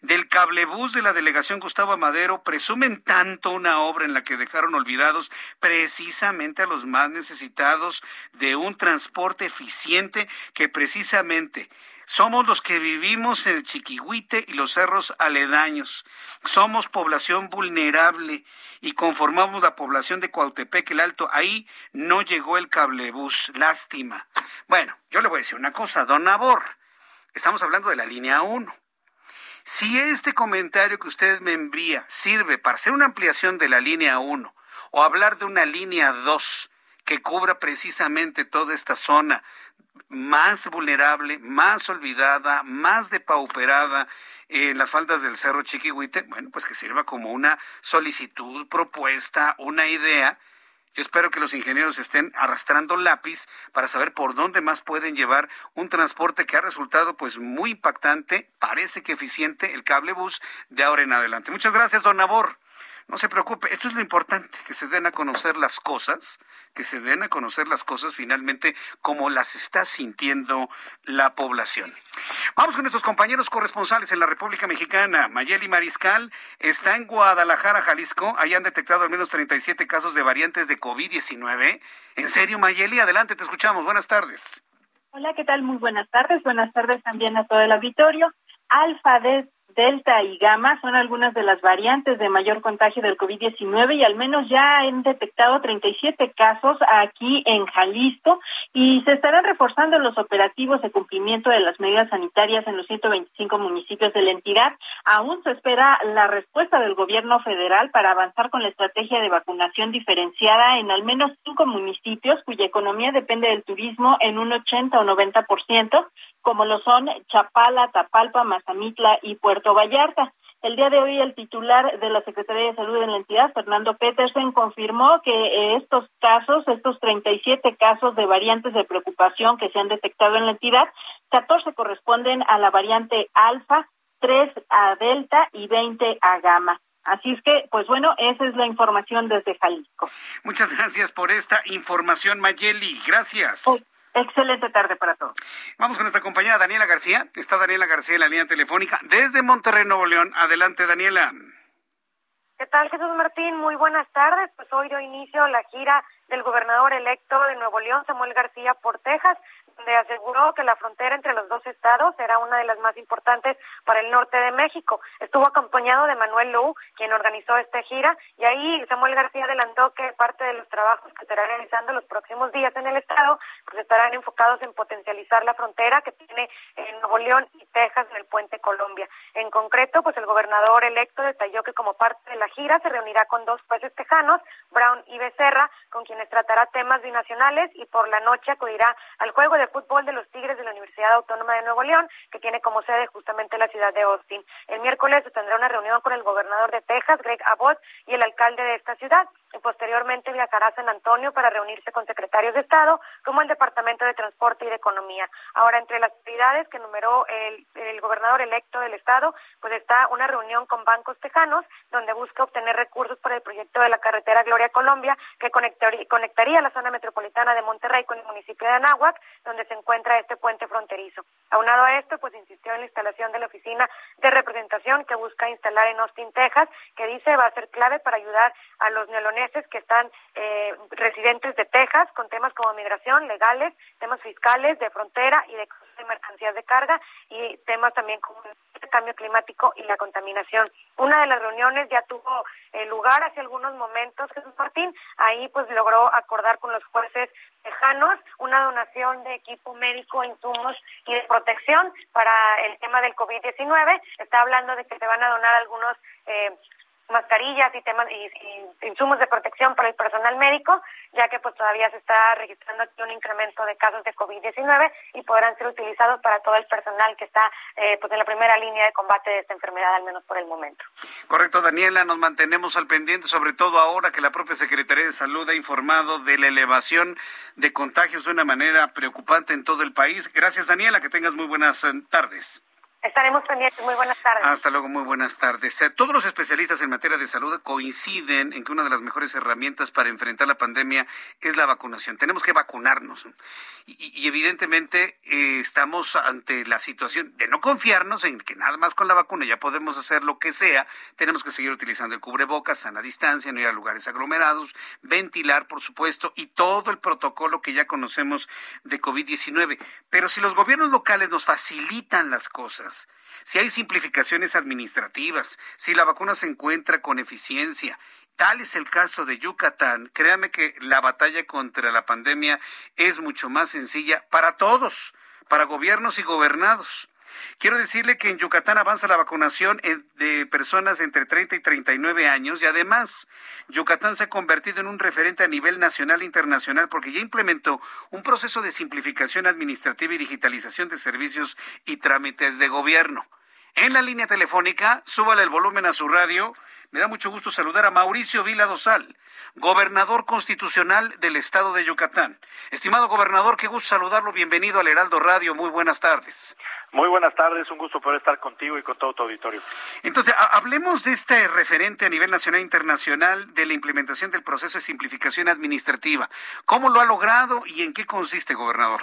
Del cablebús de la delegación Gustavo Madero presumen tanto una obra en la que dejaron olvidados precisamente a los más necesitados de un transporte eficiente que precisamente somos los que vivimos en el Chiquihuite y los cerros aledaños. Somos población vulnerable y conformamos la población de Cuautepec el Alto. Ahí no llegó el cablebús. Lástima. Bueno, yo le voy a decir una cosa, don Nabor. Estamos hablando de la línea 1. Si este comentario que usted me envía sirve para hacer una ampliación de la línea 1 o hablar de una línea 2 que cubra precisamente toda esta zona más vulnerable, más olvidada, más depauperada en las faldas del Cerro Chiquihuite, bueno, pues que sirva como una solicitud, propuesta, una idea. Yo espero que los ingenieros estén arrastrando lápiz para saber por dónde más pueden llevar un transporte que ha resultado pues muy impactante, parece que eficiente el cable bus de ahora en adelante. Muchas gracias, don Nabor. No se preocupe, esto es lo importante, que se den a conocer las cosas, que se den a conocer las cosas finalmente como las está sintiendo la población. Vamos con nuestros compañeros corresponsales en la República Mexicana. Mayeli Mariscal está en Guadalajara, Jalisco. Ahí han detectado al menos 37 casos de variantes de COVID-19. ¿En serio, Mayeli? Adelante, te escuchamos. Buenas tardes. Hola, ¿qué tal? Muy buenas tardes. Buenas tardes también a todo el auditorio. Alfa de Delta y Gamma son algunas de las variantes de mayor contagio del COVID-19 y al menos ya han detectado 37 casos aquí en Jalisco y se estarán reforzando los operativos de cumplimiento de las medidas sanitarias en los 125 municipios de la entidad. Aún se espera la respuesta del gobierno federal para avanzar con la estrategia de vacunación diferenciada en al menos cinco municipios cuya economía depende del turismo en un 80 o 90% como lo son Chapala, Tapalpa, Mazamitla y Puerto Vallarta. El día de hoy el titular de la Secretaría de Salud en la entidad, Fernando Petersen, confirmó que eh, estos casos, estos 37 casos de variantes de preocupación que se han detectado en la entidad, 14 corresponden a la variante alfa, 3 a delta y 20 a gamma. Así es que, pues bueno, esa es la información desde Jalisco. Muchas gracias por esta información, Mayeli. Gracias. Excelente tarde para todos. Vamos con nuestra compañera Daniela García. Está Daniela García en la línea telefónica desde Monterrey, Nuevo León. Adelante, Daniela. ¿Qué tal, Jesús Martín? Muy buenas tardes. Pues hoy dio inicio la gira del gobernador electo de Nuevo León, Samuel García, por Texas donde aseguró que la frontera entre los dos estados será una de las más importantes para el norte de México. Estuvo acompañado de Manuel Lou, quien organizó esta gira, y ahí Samuel García adelantó que parte de los trabajos que estará realizando los próximos días en el estado pues estarán enfocados en potencializar la frontera que tiene en Nuevo León y Texas en el puente Colombia. En concreto, pues el gobernador electo detalló que como parte de la gira se reunirá con dos jueces tejanos, Brown y Becerra, con quienes tratará temas binacionales y por la noche acudirá al juego de fútbol de los Tigres de la Universidad Autónoma de Nuevo León, que tiene como sede justamente la ciudad de Austin. El miércoles se tendrá una reunión con el gobernador de Texas, Greg Abbott, y el alcalde de esta ciudad posteriormente viajará a San Antonio para reunirse con secretarios de Estado, como el Departamento de Transporte y de Economía. Ahora, entre las actividades que enumeró el, gobernador electo del Estado, pues está una reunión con bancos tejanos, donde busca obtener recursos para el proyecto de la carretera Gloria Colombia, que conectaría la zona metropolitana de Monterrey con el municipio de Anáhuac, donde se encuentra este puente fronterizo. Aunado a esto, pues insistió en la instalación de la oficina de representación que busca instalar en Austin, Texas, que dice va a ser clave para ayudar a los neoloneses que están eh, residentes de Texas con temas como migración, legales, temas fiscales, de frontera y de mercancías de carga y temas también como el cambio climático y la contaminación. Una de las reuniones ya tuvo eh, lugar hace algunos momentos, Jesús Martín, ahí pues logró acordar con los jueces lejanos una donación de equipo médico, insumos y de protección para el tema del COVID-19. Está hablando de que se van a donar algunos eh, mascarillas y temas y, insumos de protección para el personal médico, ya que pues todavía se está registrando aquí un incremento de casos de COVID-19 y podrán ser utilizados para todo el personal que está eh, pues en la primera línea de combate de esta enfermedad, al menos por el momento. Correcto, Daniela, nos mantenemos al pendiente, sobre todo ahora que la propia Secretaría de Salud ha informado de la elevación de contagios de una manera preocupante en todo el país. Gracias, Daniela, que tengas muy buenas eh, tardes. Estaremos pendientes. Muy buenas tardes. Hasta luego, muy buenas tardes. Eh, todos los especialistas en materia de salud coinciden en que una de las mejores herramientas para enfrentar la pandemia es la vacunación. Tenemos que vacunarnos. Y, evidentemente eh, estamos ante la situación de no confiarnos en que nada más con la vacuna ya podemos hacer lo que sea. Tenemos que seguir utilizando el cubrebocas, sana distancia, no ir a lugares aglomerados, ventilar, por supuesto, y todo el protocolo que ya conocemos de COVID-19. Pero si los gobiernos locales nos facilitan las cosas, si hay simplificaciones administrativas, si la vacuna se encuentra con eficiencia Tal es el caso de Yucatán. Créame que la batalla contra la pandemia es mucho más sencilla para todos, para gobiernos y gobernados. Quiero decirle que en Yucatán avanza la vacunación de personas entre 30 y 39 años y además Yucatán se ha convertido en un referente a nivel nacional e internacional porque ya implementó un proceso de simplificación administrativa y digitalización de servicios y trámites de gobierno. En la línea telefónica, súbale el volumen a su radio me da mucho gusto saludar a Mauricio Vila Dosal, gobernador constitucional del estado de Yucatán. Estimado gobernador, qué gusto saludarlo. Bienvenido al Heraldo Radio. Muy buenas tardes. Muy buenas tardes, un gusto poder estar contigo y con todo tu auditorio. Entonces, hablemos de este referente a nivel nacional e internacional de la implementación del proceso de simplificación administrativa. ¿Cómo lo ha logrado y en qué consiste, gobernador?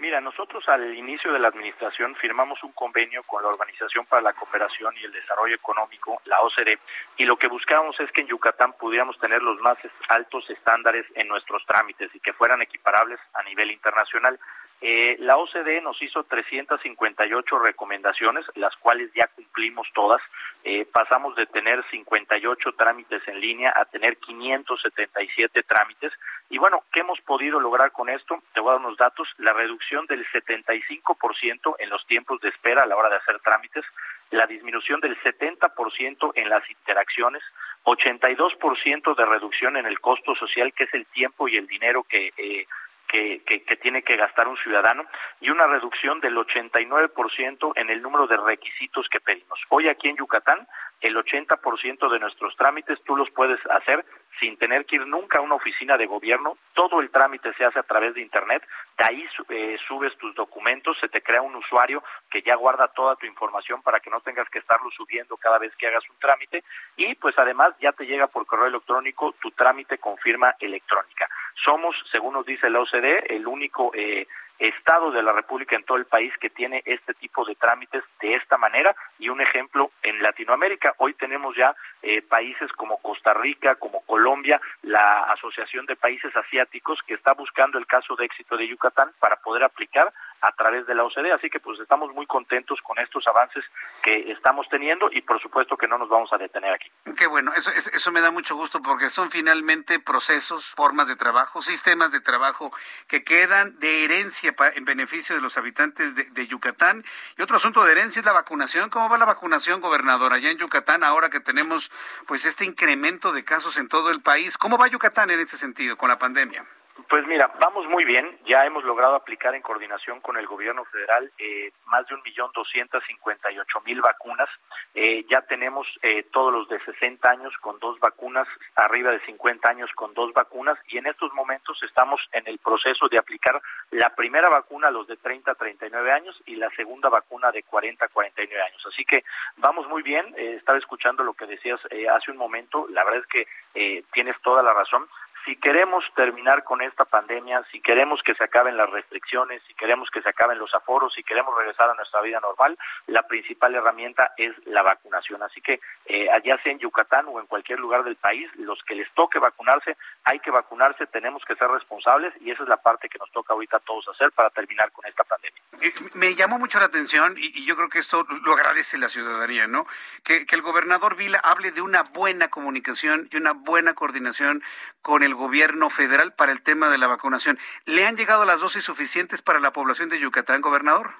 Mira, nosotros al inicio de la administración firmamos un convenio con la Organización para la Cooperación y el Desarrollo Económico, la OCDE, y lo que buscábamos es que en Yucatán pudiéramos tener los más altos estándares en nuestros trámites y que fueran equiparables a nivel internacional. Eh, la OCDE nos hizo 358 recomendaciones, las cuales ya cumplimos todas. Eh, pasamos de tener 58 trámites en línea a tener 577 trámites. Y bueno, ¿qué hemos podido lograr con esto? Te voy a dar unos datos. La reducción del 75% en los tiempos de espera a la hora de hacer trámites, la disminución del 70% en las interacciones, 82% de reducción en el costo social, que es el tiempo y el dinero que eh, que, que, tiene que gastar un ciudadano y una reducción del 89% en el número de requisitos que pedimos. Hoy aquí en Yucatán, el 80% de nuestros trámites tú los puedes hacer sin tener que ir nunca a una oficina de gobierno. Todo el trámite se hace a través de Internet. De ahí eh, subes tus documentos, se te crea un usuario que ya guarda toda tu información para que no tengas que estarlo subiendo cada vez que hagas un trámite. Y pues además ya te llega por correo electrónico tu trámite con firma electrónica. Somos, según nos dice la OCDE, el único eh, estado de la República en todo el país que tiene este tipo de trámites de esta manera y un ejemplo en Latinoamérica. Hoy tenemos ya eh, países como Costa Rica, como Colombia, la Asociación de Países Asiáticos que está buscando el caso de éxito de Yucatán para poder aplicar a través de la OCDE. Así que pues estamos muy contentos con estos avances que estamos teniendo y por supuesto que no nos vamos a detener aquí. Qué bueno, eso, eso me da mucho gusto porque son finalmente procesos, formas de trabajo, sistemas de trabajo que quedan de herencia en beneficio de los habitantes de, de Yucatán. Y otro asunto de herencia es la vacunación. ¿Cómo va la vacunación, gobernador, allá en Yucatán ahora que tenemos pues este incremento de casos en todo el país? ¿Cómo va Yucatán en este sentido con la pandemia? Pues mira, vamos muy bien. Ya hemos logrado aplicar en coordinación con el gobierno federal eh, más de un millón doscientos cincuenta y ocho mil vacunas. Eh, ya tenemos eh, todos los de 60 años con dos vacunas, arriba de 50 años con dos vacunas y en estos momentos estamos en el proceso de aplicar la primera vacuna a los de 30 a 39 años y la segunda vacuna de 40 a 49 años. Así que vamos muy bien. estaba escuchando lo que decías hace un momento. La verdad es que tienes toda la razón si queremos terminar con esta pandemia, si queremos que se acaben las restricciones, si queremos que se acaben los aforos, si queremos regresar a nuestra vida normal, la principal herramienta es la vacunación. Así que eh, allá sea en Yucatán o en cualquier lugar del país, los que les toque vacunarse, hay que vacunarse, tenemos que ser responsables y esa es la parte que nos toca ahorita a todos hacer para terminar con esta pandemia. Eh, me llamó mucho la atención y, yo creo que esto lo agradece la ciudadanía, ¿no? Que, que el gobernador Vila hable de una buena comunicación y una buena coordinación con el gobierno federal para el tema de la vacunación. ¿Le han llegado las dosis suficientes para la población de Yucatán, gobernador?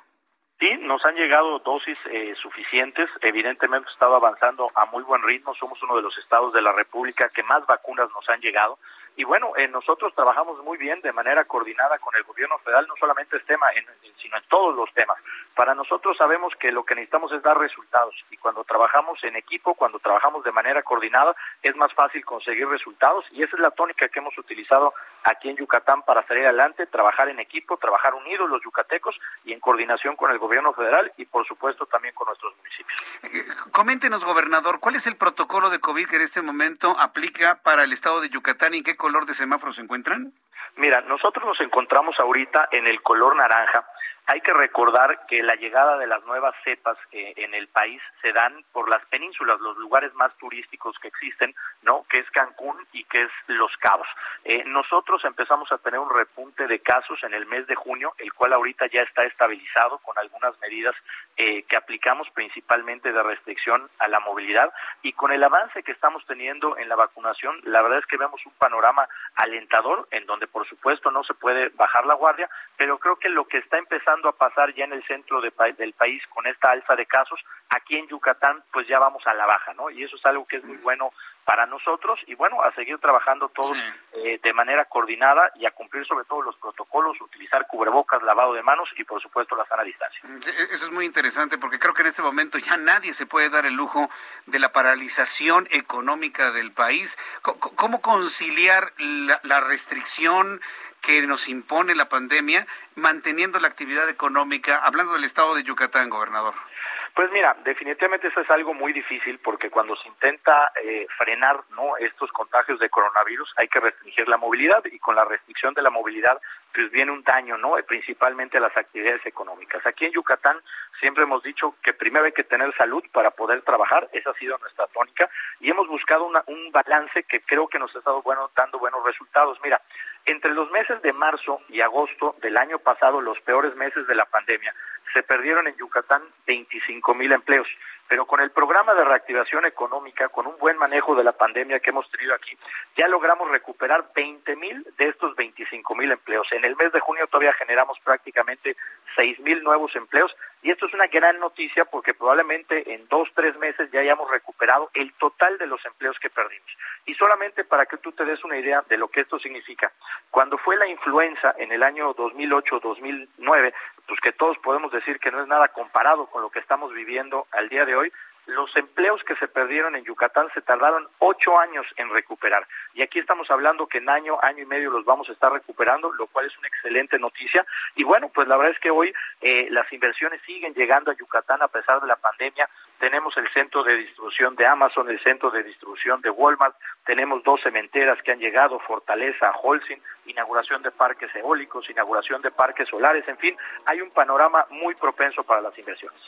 Sí, nos han llegado dosis eh, suficientes. Evidentemente hemos estado avanzando a muy buen ritmo. Somos uno de los estados de la República que más vacunas nos han llegado. Y bueno, eh, nosotros trabajamos muy bien de manera coordinada con el gobierno federal, no solamente este tema, sino en todos los temas. Para nosotros sabemos que lo que necesitamos es dar resultados y cuando trabajamos en equipo, cuando trabajamos de manera coordinada, es más fácil conseguir resultados y esa es la tónica que hemos utilizado aquí en Yucatán para salir adelante, trabajar en equipo, trabajar unidos los yucatecos y en coordinación con el gobierno federal y por supuesto también con nuestros municipios. Eh, coméntenos, gobernador, ¿cuál es el protocolo de COVID que en este momento aplica para el estado de Yucatán y en qué color de semáforo se encuentran? Mira, nosotros nos encontramos ahorita en el color naranja hay que recordar que la llegada de las nuevas cepas eh, en el país se dan por las penínsulas, los lugares más turísticos que existen, ¿no? Que es Cancún y que es Los Cabos. Eh, nosotros empezamos a tener un repunte de casos en el mes de junio, el cual ahorita ya está estabilizado con algunas medidas eh, que aplicamos principalmente de restricción a la movilidad y con el avance que estamos teniendo en la vacunación, la verdad es que vemos un panorama alentador en donde por supuesto no se puede bajar la guardia, pero creo que lo que está empezando a pasar ya en el centro del país con esta alza de casos, aquí en Yucatán pues ya vamos a la baja, ¿no? Y eso es algo que es muy bueno para nosotros y bueno, a seguir trabajando todos eh, de manera coordinada y a cumplir sobre todo los protocolos, utilizar cubrebocas, lavado de manos y por supuesto la sana distancia. Mm, eso es muy interesante porque creo que en este momento ya nadie se puede dar el lujo de la paralización económica del país. ¿Cómo conciliar la restricción? Que nos impone la pandemia, manteniendo la actividad económica, hablando del estado de Yucatán, gobernador? Pues mira, definitivamente eso es algo muy difícil porque cuando se intenta eh, frenar no estos contagios de coronavirus hay que restringir la movilidad y con la restricción de la movilidad pues viene un daño, ¿no? Eh, principalmente a las actividades económicas. Aquí en Yucatán siempre hemos dicho que primero hay que tener salud para poder trabajar, esa ha sido nuestra tónica y hemos buscado un balance que creo que nos ha estado bueno, dando buenos resultados. Mira, entre los meses de marzo y agosto del año pasado, los peores meses de la pandemia, se perdieron en Yucatán 25 mil empleos pero con el programa de reactivación económica, con un buen manejo de la pandemia que hemos tenido aquí, ya logramos recuperar 20 mil de estos 25 mil empleos. En el mes de junio todavía generamos prácticamente 6 mil nuevos empleos y esto es una gran noticia porque probablemente en dos, tres meses ya hayamos recuperado el total de los empleos que perdimos. Y solamente para que tú te des una idea de lo que esto significa, cuando fue la influenza en el año 2008-2009, pues que todos podemos decir que no es nada comparado con lo que estamos viviendo al día de hoy, los empleos que se perdieron en Yucatán se tardaron ocho años en recuperar. Y aquí estamos hablando que en año, año y medio los vamos a estar recuperando, lo cual es una excelente noticia. Y bueno, pues la verdad es que hoy eh, las inversiones siguen llegando a Yucatán a pesar de la pandemia. Tenemos el centro de distribución de Amazon, el centro de distribución de Walmart, tenemos dos cementeras que han llegado, Fortaleza, Holcim, inauguración de parques eólicos, inauguración de parques solares, en fin, hay un panorama muy propenso para las inversiones.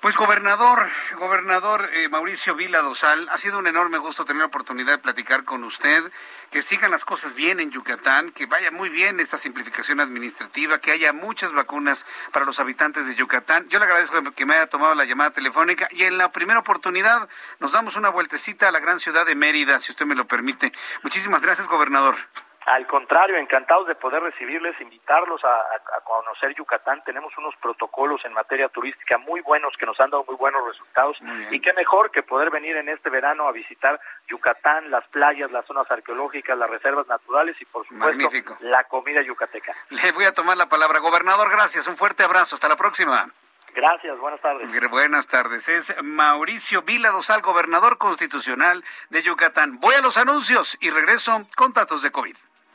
Pues gobernador, gobernador eh, Mauricio Vila Dosal, ha sido un enorme gusto tener la oportunidad de platicar con usted, que sigan las cosas bien en Yucatán, que vaya muy bien esta simplificación administrativa, que haya muchas vacunas para los habitantes de Yucatán. Yo le agradezco que me haya tomado la llamada telefónica y en la primera oportunidad nos damos una vueltecita a la gran ciudad de Mérida, si usted me lo permite. Muchísimas gracias, gobernador. Al contrario, encantados de poder recibirles, invitarlos a, conocer Yucatán. Tenemos unos protocolos en materia turística muy buenos que nos han dado muy buenos resultados. y qué mejor que poder venir en este verano a visitar Yucatán, las playas, las zonas arqueológicas, las reservas naturales y por supuesto la comida yucateca. Le voy a tomar la palabra. Gobernador, gracias. Un fuerte abrazo. Hasta la próxima. Gracias, buenas tardes. Buenas tardes. Es Mauricio Vila Dosal, gobernador constitucional de Yucatán. Voy a los anuncios y regreso con datos de COVID.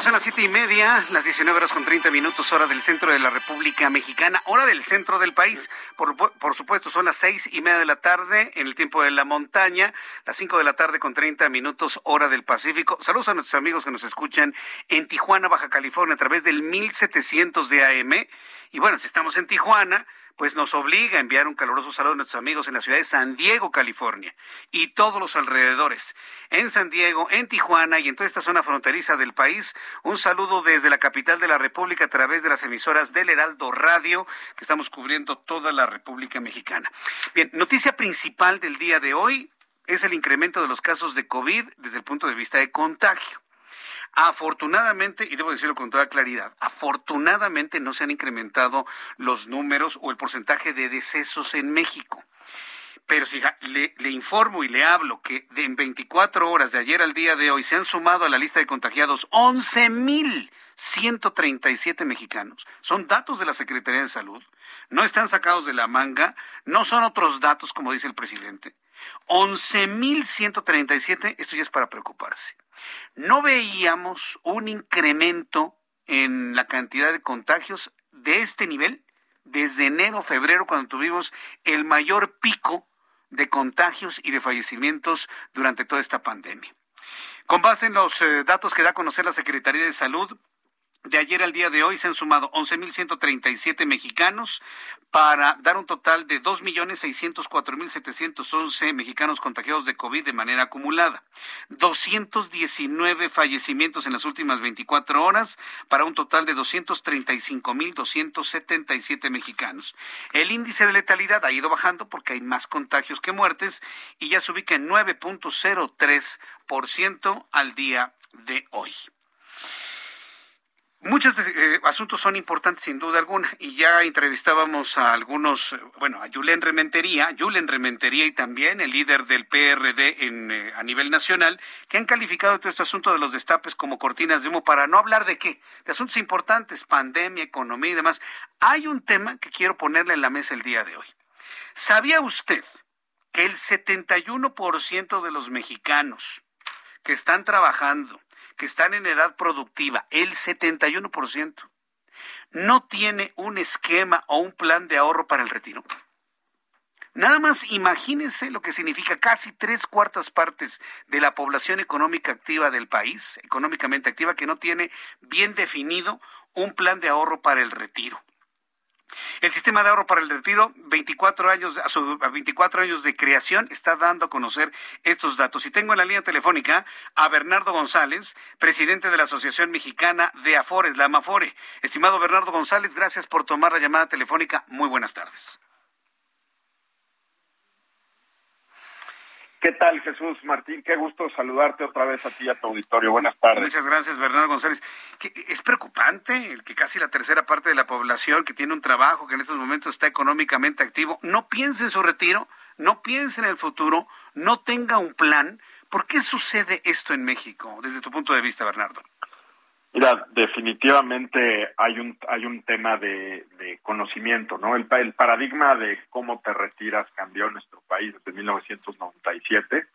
Son las siete y media, las 19 horas con 30 minutos, hora del centro de la República Mexicana, hora del centro del país. Por, por supuesto, son las seis y media de la tarde en el tiempo de la montaña, las 5 de la tarde con 30 minutos, hora del Pacífico. Saludos a nuestros amigos que nos escuchan en Tijuana, Baja California, a través del 1700 de AM. Y bueno, si estamos en Tijuana, pues nos obliga a enviar un caluroso saludo a nuestros amigos en la ciudad de San Diego, California, y todos los alrededores. En San Diego, en Tijuana y en toda esta zona fronteriza del país, un saludo desde la capital de la República a través de las emisoras del Heraldo Radio, que estamos cubriendo toda la República Mexicana. Bien, noticia principal del día de hoy es el incremento de los casos de COVID desde el punto de vista de contagio. Afortunadamente, y debo decirlo con toda claridad, afortunadamente no se han incrementado los números o el porcentaje de decesos en México. Pero si le, informo y le hablo que en 24 horas de ayer al día de hoy se han sumado a la lista de contagiados 11.137 mexicanos. Son datos de la Secretaría de Salud. No están sacados de la manga. No son otros datos, como dice el presidente. 11.137, esto ya es para preocuparse no veíamos un incremento en la cantidad de contagios de este nivel desde enero, febrero, cuando tuvimos el mayor pico de contagios y de fallecimientos durante toda esta pandemia. Con base en los eh, datos que da a conocer la Secretaría de Salud, De ayer al día de hoy se han sumado 11.137 mexicanos para dar un total de 2.604.711 mexicanos contagiados de COVID de manera acumulada. 219 fallecimientos en las últimas 24 horas para un total de 235.277 mexicanos. El índice de letalidad ha ido bajando porque hay más contagios que muertes y ya se ubica en 9.03% al día de hoy. Muchos eh, asuntos son importantes sin duda alguna y ya entrevistábamos a algunos, bueno, a Julen Rementería, Julen Rementería y también el líder del PRD en, eh, a nivel nacional, que han calificado todo este asunto de los destapes como cortinas de humo para no hablar de qué, de asuntos importantes, pandemia, economía y demás. Hay un tema que quiero ponerle en la mesa el día de hoy. ¿Sabía usted que el 71% de los mexicanos que están trabajando que están en edad productiva, el 71%, no tiene un esquema o un plan de ahorro para el retiro. Nada más imagínense lo que significa casi tres cuartas partes de la población económica activa del país, económicamente activa, que no tiene bien definido un plan de ahorro para el retiro. El sistema de ahorro para el retiro, 24 años, a 24 años de creación, está dando a conocer estos datos. Y tengo en la línea telefónica a Bernardo González, presidente de la Asociación Mexicana de Afores, la Amafore. Estimado Bernardo González, gracias por tomar la llamada telefónica. Muy buenas tardes. ¿Qué tal, Jesús Martín? Qué gusto saludarte otra vez a ti y a tu auditorio. Buenas tardes. Muchas gracias, Bernardo González. Es preocupante el que casi la tercera parte de la población que tiene un trabajo, que en estos momentos está económicamente activo, no piense en su retiro, no piense en el futuro, no tenga un plan. ¿Por qué sucede esto en México, desde tu punto de vista, Bernardo? Mira, definitivamente hay un hay un tema de, conocimiento, ¿no? El, el, paradigma de cómo te retiras cambió en nuestro país desde 1997,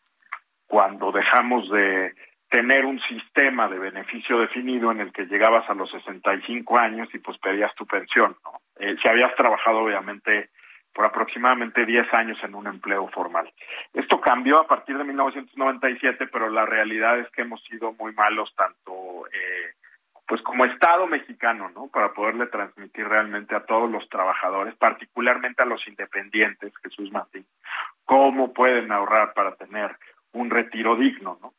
cuando dejamos de tener un sistema de beneficio definido en el que llegabas a los 65 años y pues pedías tu pensión, ¿no? Eh, si habías trabajado obviamente por aproximadamente 10 años en un empleo formal. Esto cambió a partir de 1997, pero la realidad es que hemos sido muy malos tanto eh, pues como Estado mexicano, ¿no? Para poderle transmitir realmente a todos los trabajadores, particularmente a los independientes, Jesús Martín, cómo pueden ahorrar para tener un retiro digno, ¿no?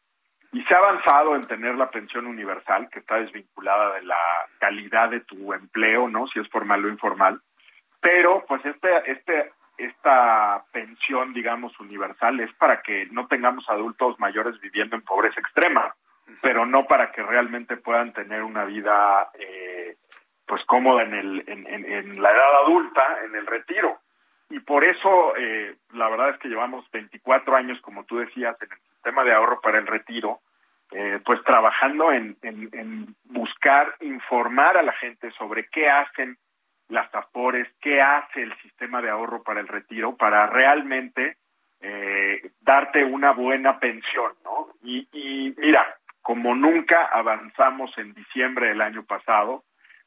Y se ha avanzado en tener la pensión universal, que está desvinculada de la calidad de tu empleo, ¿no? Si es formal o informal. Pero, pues, este, este, esta pensión, digamos, universal es para que no tengamos adultos mayores viviendo en pobreza extrema pero no para que realmente puedan tener una vida eh, pues cómoda en, el, en, la edad adulta, en el retiro. Y por eso, eh, la verdad es que llevamos 24 años, como tú decías, en el sistema de ahorro para el retiro, eh, pues trabajando en, en, buscar informar a la gente sobre qué hacen las AFORES, qué hace el sistema de ahorro para el retiro, para realmente darte una buena pensión, ¿no? Y, y mira, como nunca avanzamos en diciembre del año pasado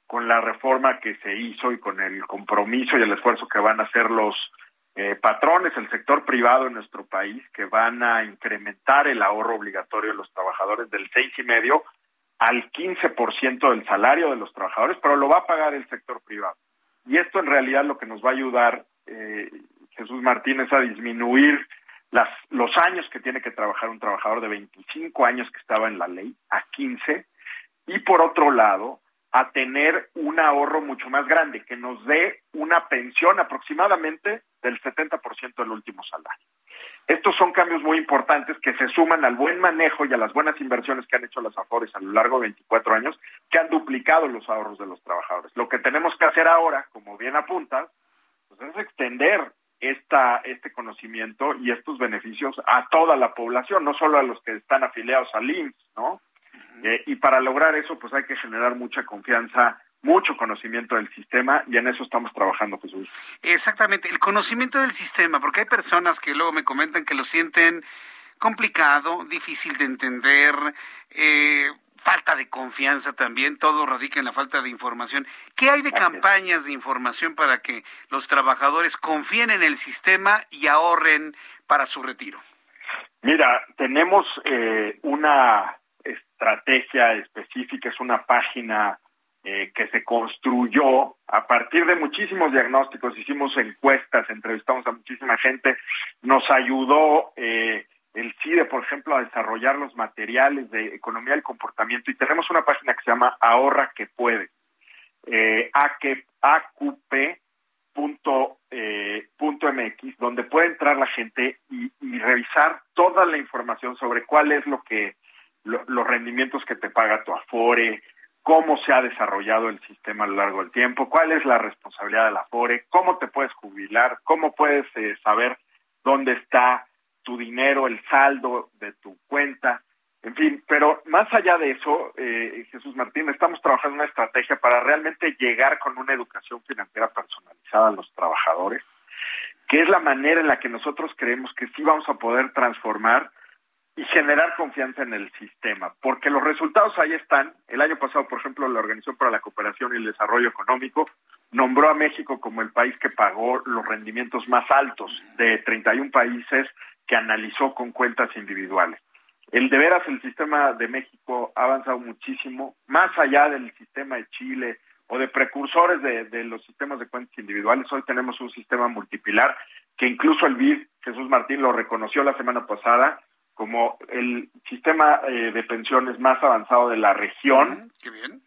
con la reforma que se hizo y con el compromiso y el esfuerzo que van a hacer los eh, patrones, el sector privado en nuestro país, que van a incrementar el ahorro obligatorio de los trabajadores del seis y medio al 15% del salario de los trabajadores, pero lo va a pagar el sector privado. Y esto en realidad lo que nos va a ayudar, eh, Jesús Martínez, a disminuir las, los años que tiene que trabajar un trabajador de 25 años que estaba en la ley a 15 y por otro lado a tener un ahorro mucho más grande que nos dé una pensión aproximadamente del 70% del último salario. Estos son cambios muy importantes que se suman al buen manejo y a las buenas inversiones que han hecho las AFORES a lo largo de 24 años, que han duplicado los ahorros de los trabajadores. Lo que tenemos que hacer ahora, como bien apuntas, pues es extender esta, este conocimiento y estos beneficios a toda la población, no solo a los que están afiliados al IMSS, ¿no? Eh, y para lograr eso, pues hay que generar mucha confianza, mucho conocimiento del sistema y en eso estamos trabajando, Jesús. Exactamente, el conocimiento del sistema, porque hay personas que luego me comentan que lo sienten complicado, difícil de entender, eh, falta de confianza también, todo radica en la falta de información. ¿Qué hay de campañas de información para que los trabajadores confíen en el sistema y ahorren para su retiro? Mira, tenemos eh, una estrategia específica, es una página eh, que se construyó a partir de muchísimos diagnósticos, hicimos encuestas, entrevistamos a muchísima gente, nos ayudó eh, el CIDE, por ejemplo, a desarrollar los materiales de economía del comportamiento. Y tenemos una página que se llama Ahorra que puede, eh, AQP punto, eh, donde puede entrar la gente y, revisar toda la información sobre cuál es lo que los rendimientos que te paga tu Afore, cómo se ha desarrollado el sistema a lo largo del tiempo, cuál es la responsabilidad de la Afore, cómo te puedes jubilar, cómo puedes eh, saber dónde está tu dinero, el saldo de tu cuenta, en fin, pero más allá de eso, eh, Jesús Martín, estamos trabajando una estrategia para realmente llegar con una educación financiera personalizada a los trabajadores, que es la manera en la que nosotros creemos que sí vamos a poder transformar y generar confianza en el sistema, porque los resultados ahí están. El año pasado, por ejemplo, la Organización para la Cooperación y el Desarrollo Económico nombró a México como el país que pagó los rendimientos más altos de 31 países que analizó con cuentas individuales. El de veras, el sistema de México ha avanzado muchísimo, más allá del sistema de Chile o de precursores de, los sistemas de cuentas individuales. Hoy tenemos un sistema multipilar que incluso el BID, Jesús Martín, lo reconoció la semana pasada como el sistema eh, de pensiones más avanzado de la región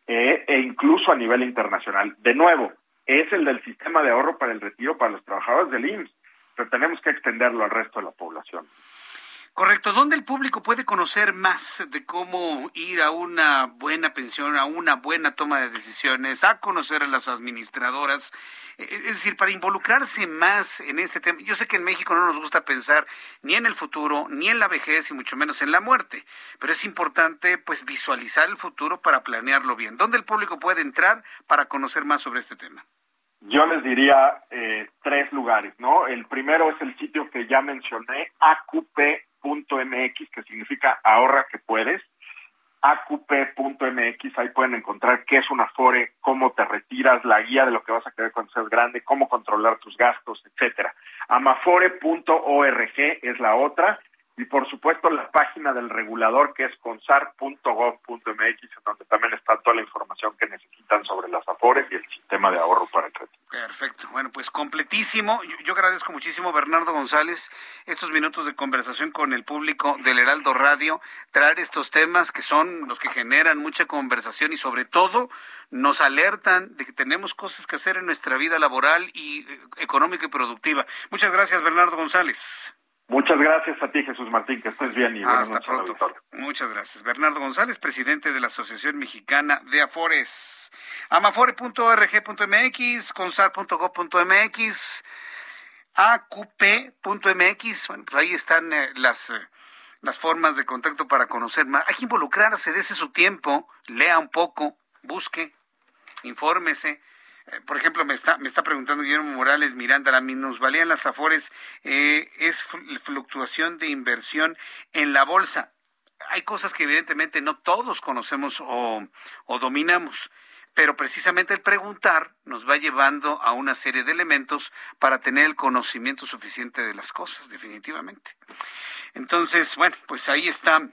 eh, e incluso a nivel internacional. De nuevo, es el del sistema de ahorro para el retiro para los trabajadores del IMSS, pero tenemos que extenderlo al resto de la población. Correcto. ¿Dónde el público puede conocer más de cómo ir a una buena pensión, a una buena toma de decisiones, a conocer a las administradoras? Eh, es decir, para involucrarse más en este tema. Yo sé que en México no nos gusta pensar ni en el futuro, ni en la vejez, y mucho menos en la muerte. Pero es importante, pues, visualizar el futuro para planearlo bien. ¿Dónde el público puede entrar para conocer más sobre este tema? Yo les diría eh, tres lugares, ¿no? El primero es el sitio que ya mencioné, AQP mx que significa ahorra que puedes, aqp.mx, ahí pueden encontrar qué es un Afore, cómo te retiras, la guía de lo que vas a querer cuando seas grande, cómo controlar tus gastos, etcétera. Amafore.org es la otra, y por supuesto la página del regulador que es consar.gov.mx, donde también está toda la información que necesitan sobre las afores y el sistema de ahorro para el retiro. Perfecto, bueno, pues completísimo. Yo, agradezco muchísimo, Bernardo González, estos minutos de conversación con el público del Heraldo Radio, traer estos temas que son los que generan mucha conversación y sobre todo nos alertan de que tenemos cosas que hacer en nuestra vida laboral y eh, económica y productiva. Muchas gracias, Bernardo González. Muchas gracias a ti, Jesús Martín, que estés bien y Hasta pronto. Muchas gracias. Bernardo González, presidente de la Asociación Mexicana de Afores. Amafore.org.mx, consar.gov.mx, aqp.mx. Bueno, pues ahí están eh, las, eh, las formas de contacto para conocer más. Hay que involucrarse, dése su tiempo, lea un poco, busque, infórmese por ejemplo, me está, me está preguntando Guillermo Morales Miranda, la minusvalía en las Afores eh, es fluctuación de inversión en la bolsa. Hay cosas que evidentemente no todos conocemos o, o dominamos, pero precisamente el preguntar nos va llevando a una serie de elementos para tener el conocimiento suficiente de las cosas, definitivamente. Entonces, bueno, pues ahí está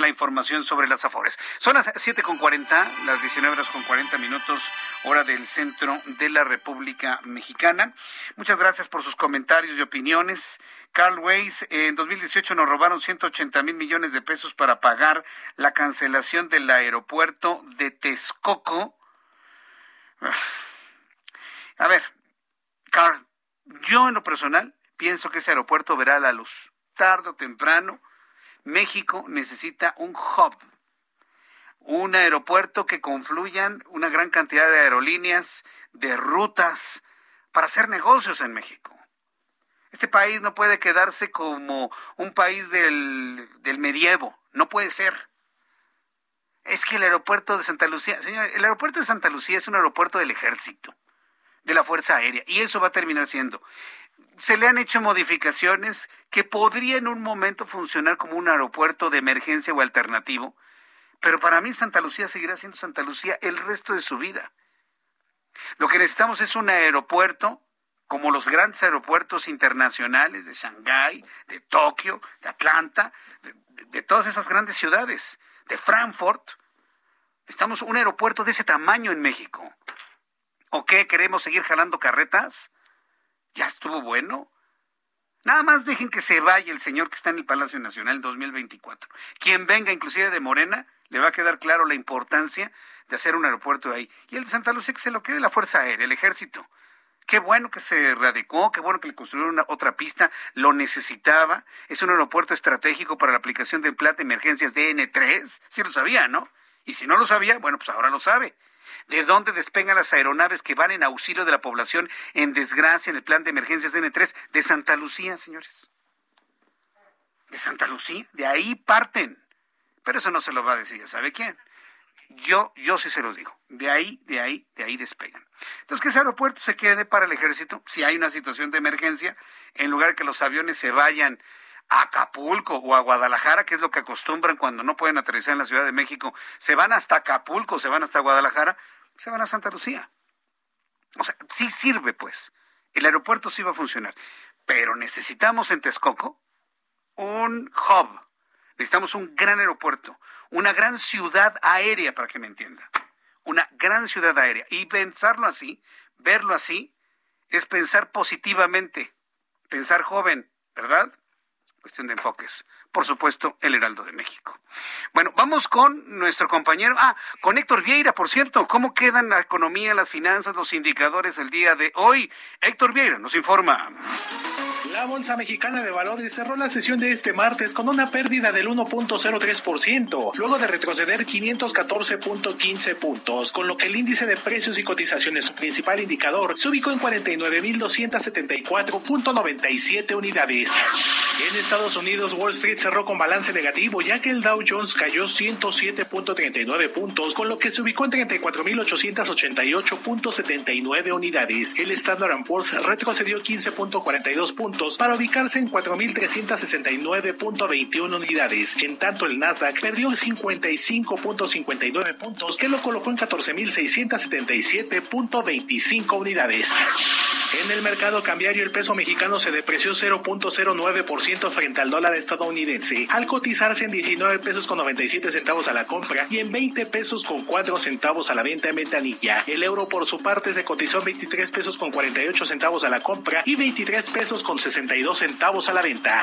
la información sobre las Afores. Son las 7.40, las 19 horas con 40 minutos, hora del centro de la República Mexicana. Muchas gracias por sus comentarios y opiniones. Carl Weiss, en 2018 nos robaron 180 mil millones de pesos para pagar la cancelación del aeropuerto de Texcoco. A ver, Carl, yo en lo personal pienso que ese aeropuerto verá la luz, tarde o temprano México necesita un hub, un aeropuerto que confluyan una gran cantidad de aerolíneas, de rutas, para hacer negocios en México. Este país no puede quedarse como un país del, del medievo, no puede ser. Es que el aeropuerto de Santa Lucía, señor, el aeropuerto de Santa Lucía es un aeropuerto del ejército, de la Fuerza Aérea, y eso va a terminar siendo se le han hecho modificaciones que podría en un momento funcionar como un aeropuerto de emergencia o alternativo, pero para mí Santa Lucía seguirá siendo Santa Lucía el resto de su vida. Lo que necesitamos es un aeropuerto como los grandes aeropuertos internacionales de Shanghái, de Tokio, de Atlanta, de, de todas esas grandes ciudades, de Frankfurt, Estamos un aeropuerto de ese tamaño en México. ¿O qué? ¿Queremos seguir jalando carretas? ¿Ya estuvo bueno? Nada más dejen que se vaya el señor que está en el Palacio Nacional en 2024. Quien venga, inclusive de Morena, le va a quedar claro la importancia de hacer un aeropuerto ahí. Y el de Santa Lucía que se lo quede la Fuerza Aérea, el Ejército. Qué bueno que se radicó, qué bueno que le construyeron una, otra pista, lo necesitaba. Es un aeropuerto estratégico para la aplicación de plata de emergencias DN3. Sí lo sabía, ¿no? Y si no lo sabía, bueno, pues ahora lo sabe. ¿De dónde despegan las aeronaves que van en auxilio de la población en desgracia en el plan de emergencias DN3? De Santa Lucía, señores. De Santa Lucía, de ahí parten. Pero eso no se lo va a decir, ya sabe quién. Yo, yo sí se los digo. De ahí, de ahí, de ahí despegan. Entonces, que ese aeropuerto se quede para el ejército, si hay una situación de emergencia, en lugar que los aviones se vayan a Acapulco o a Guadalajara, que es lo que acostumbran cuando no pueden aterrizar en la Ciudad de México, se van hasta Acapulco, se van hasta Guadalajara, se van a Santa Lucía. O sea, sí sirve, pues. El aeropuerto sí va a funcionar. Pero necesitamos en Texcoco un hub. Necesitamos un gran aeropuerto, una gran ciudad aérea, para que me entienda. Una gran ciudad aérea. Y pensarlo así, verlo así, es pensar positivamente, pensar joven, ¿verdad? Cuestión de enfoques. Por supuesto, el Heraldo de México. Bueno, vamos con nuestro compañero. Ah, con Héctor Vieira, por cierto. ¿Cómo quedan la economía, las finanzas, los indicadores el día de hoy? Héctor Vieira nos informa. La Bolsa Mexicana de Valores cerró la sesión de este martes con una pérdida del 1.03%, luego de retroceder 514.15 puntos, con lo que el índice de precios y cotizaciones, su principal indicador, se ubicó en 49.274.97 unidades. En Estados Unidos, Wall Street cerró con balance negativo, ya que el Dow Jones cayó 107.39 puntos, con lo que se ubicó en 34.888.79 unidades. El Standard Poor's retrocedió 15.42 puntos para ubicarse en 4.369.21 unidades. En tanto, el Nasdaq perdió 55.59 puntos, que lo colocó en 14.677.25 unidades. En el mercado cambiario, el peso mexicano se depreció 0.09% frente al dólar estadounidense, al cotizarse en 19 pesos con 97 centavos a la compra y en 20 pesos con 4 centavos a la venta en ventanilla. El euro, por su parte, se cotizó en 23 pesos con 48 centavos a la compra y 23 pesos con 62 centavos a la venta.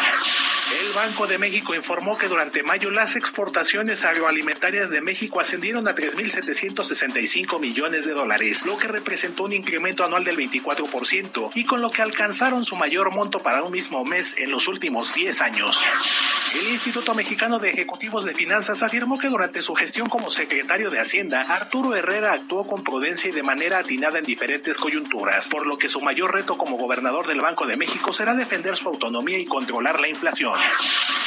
El Banco de México informó que durante mayo las exportaciones agroalimentarias de México ascendieron a 3.765 millones de dólares, lo que representó un incremento anual del 24% y con lo que alcanzaron su mayor monto para un mismo mes en los últimos 10 años. El Instituto Mexicano de Ejecutivos de Finanzas afirmó que durante su gestión como secretario de Hacienda, Arturo Herrera actuó con prudencia y de manera atinada en diferentes coyunturas, por lo que su mayor reto como gobernador del Banco de México será defender su autonomía y controlar la inflación.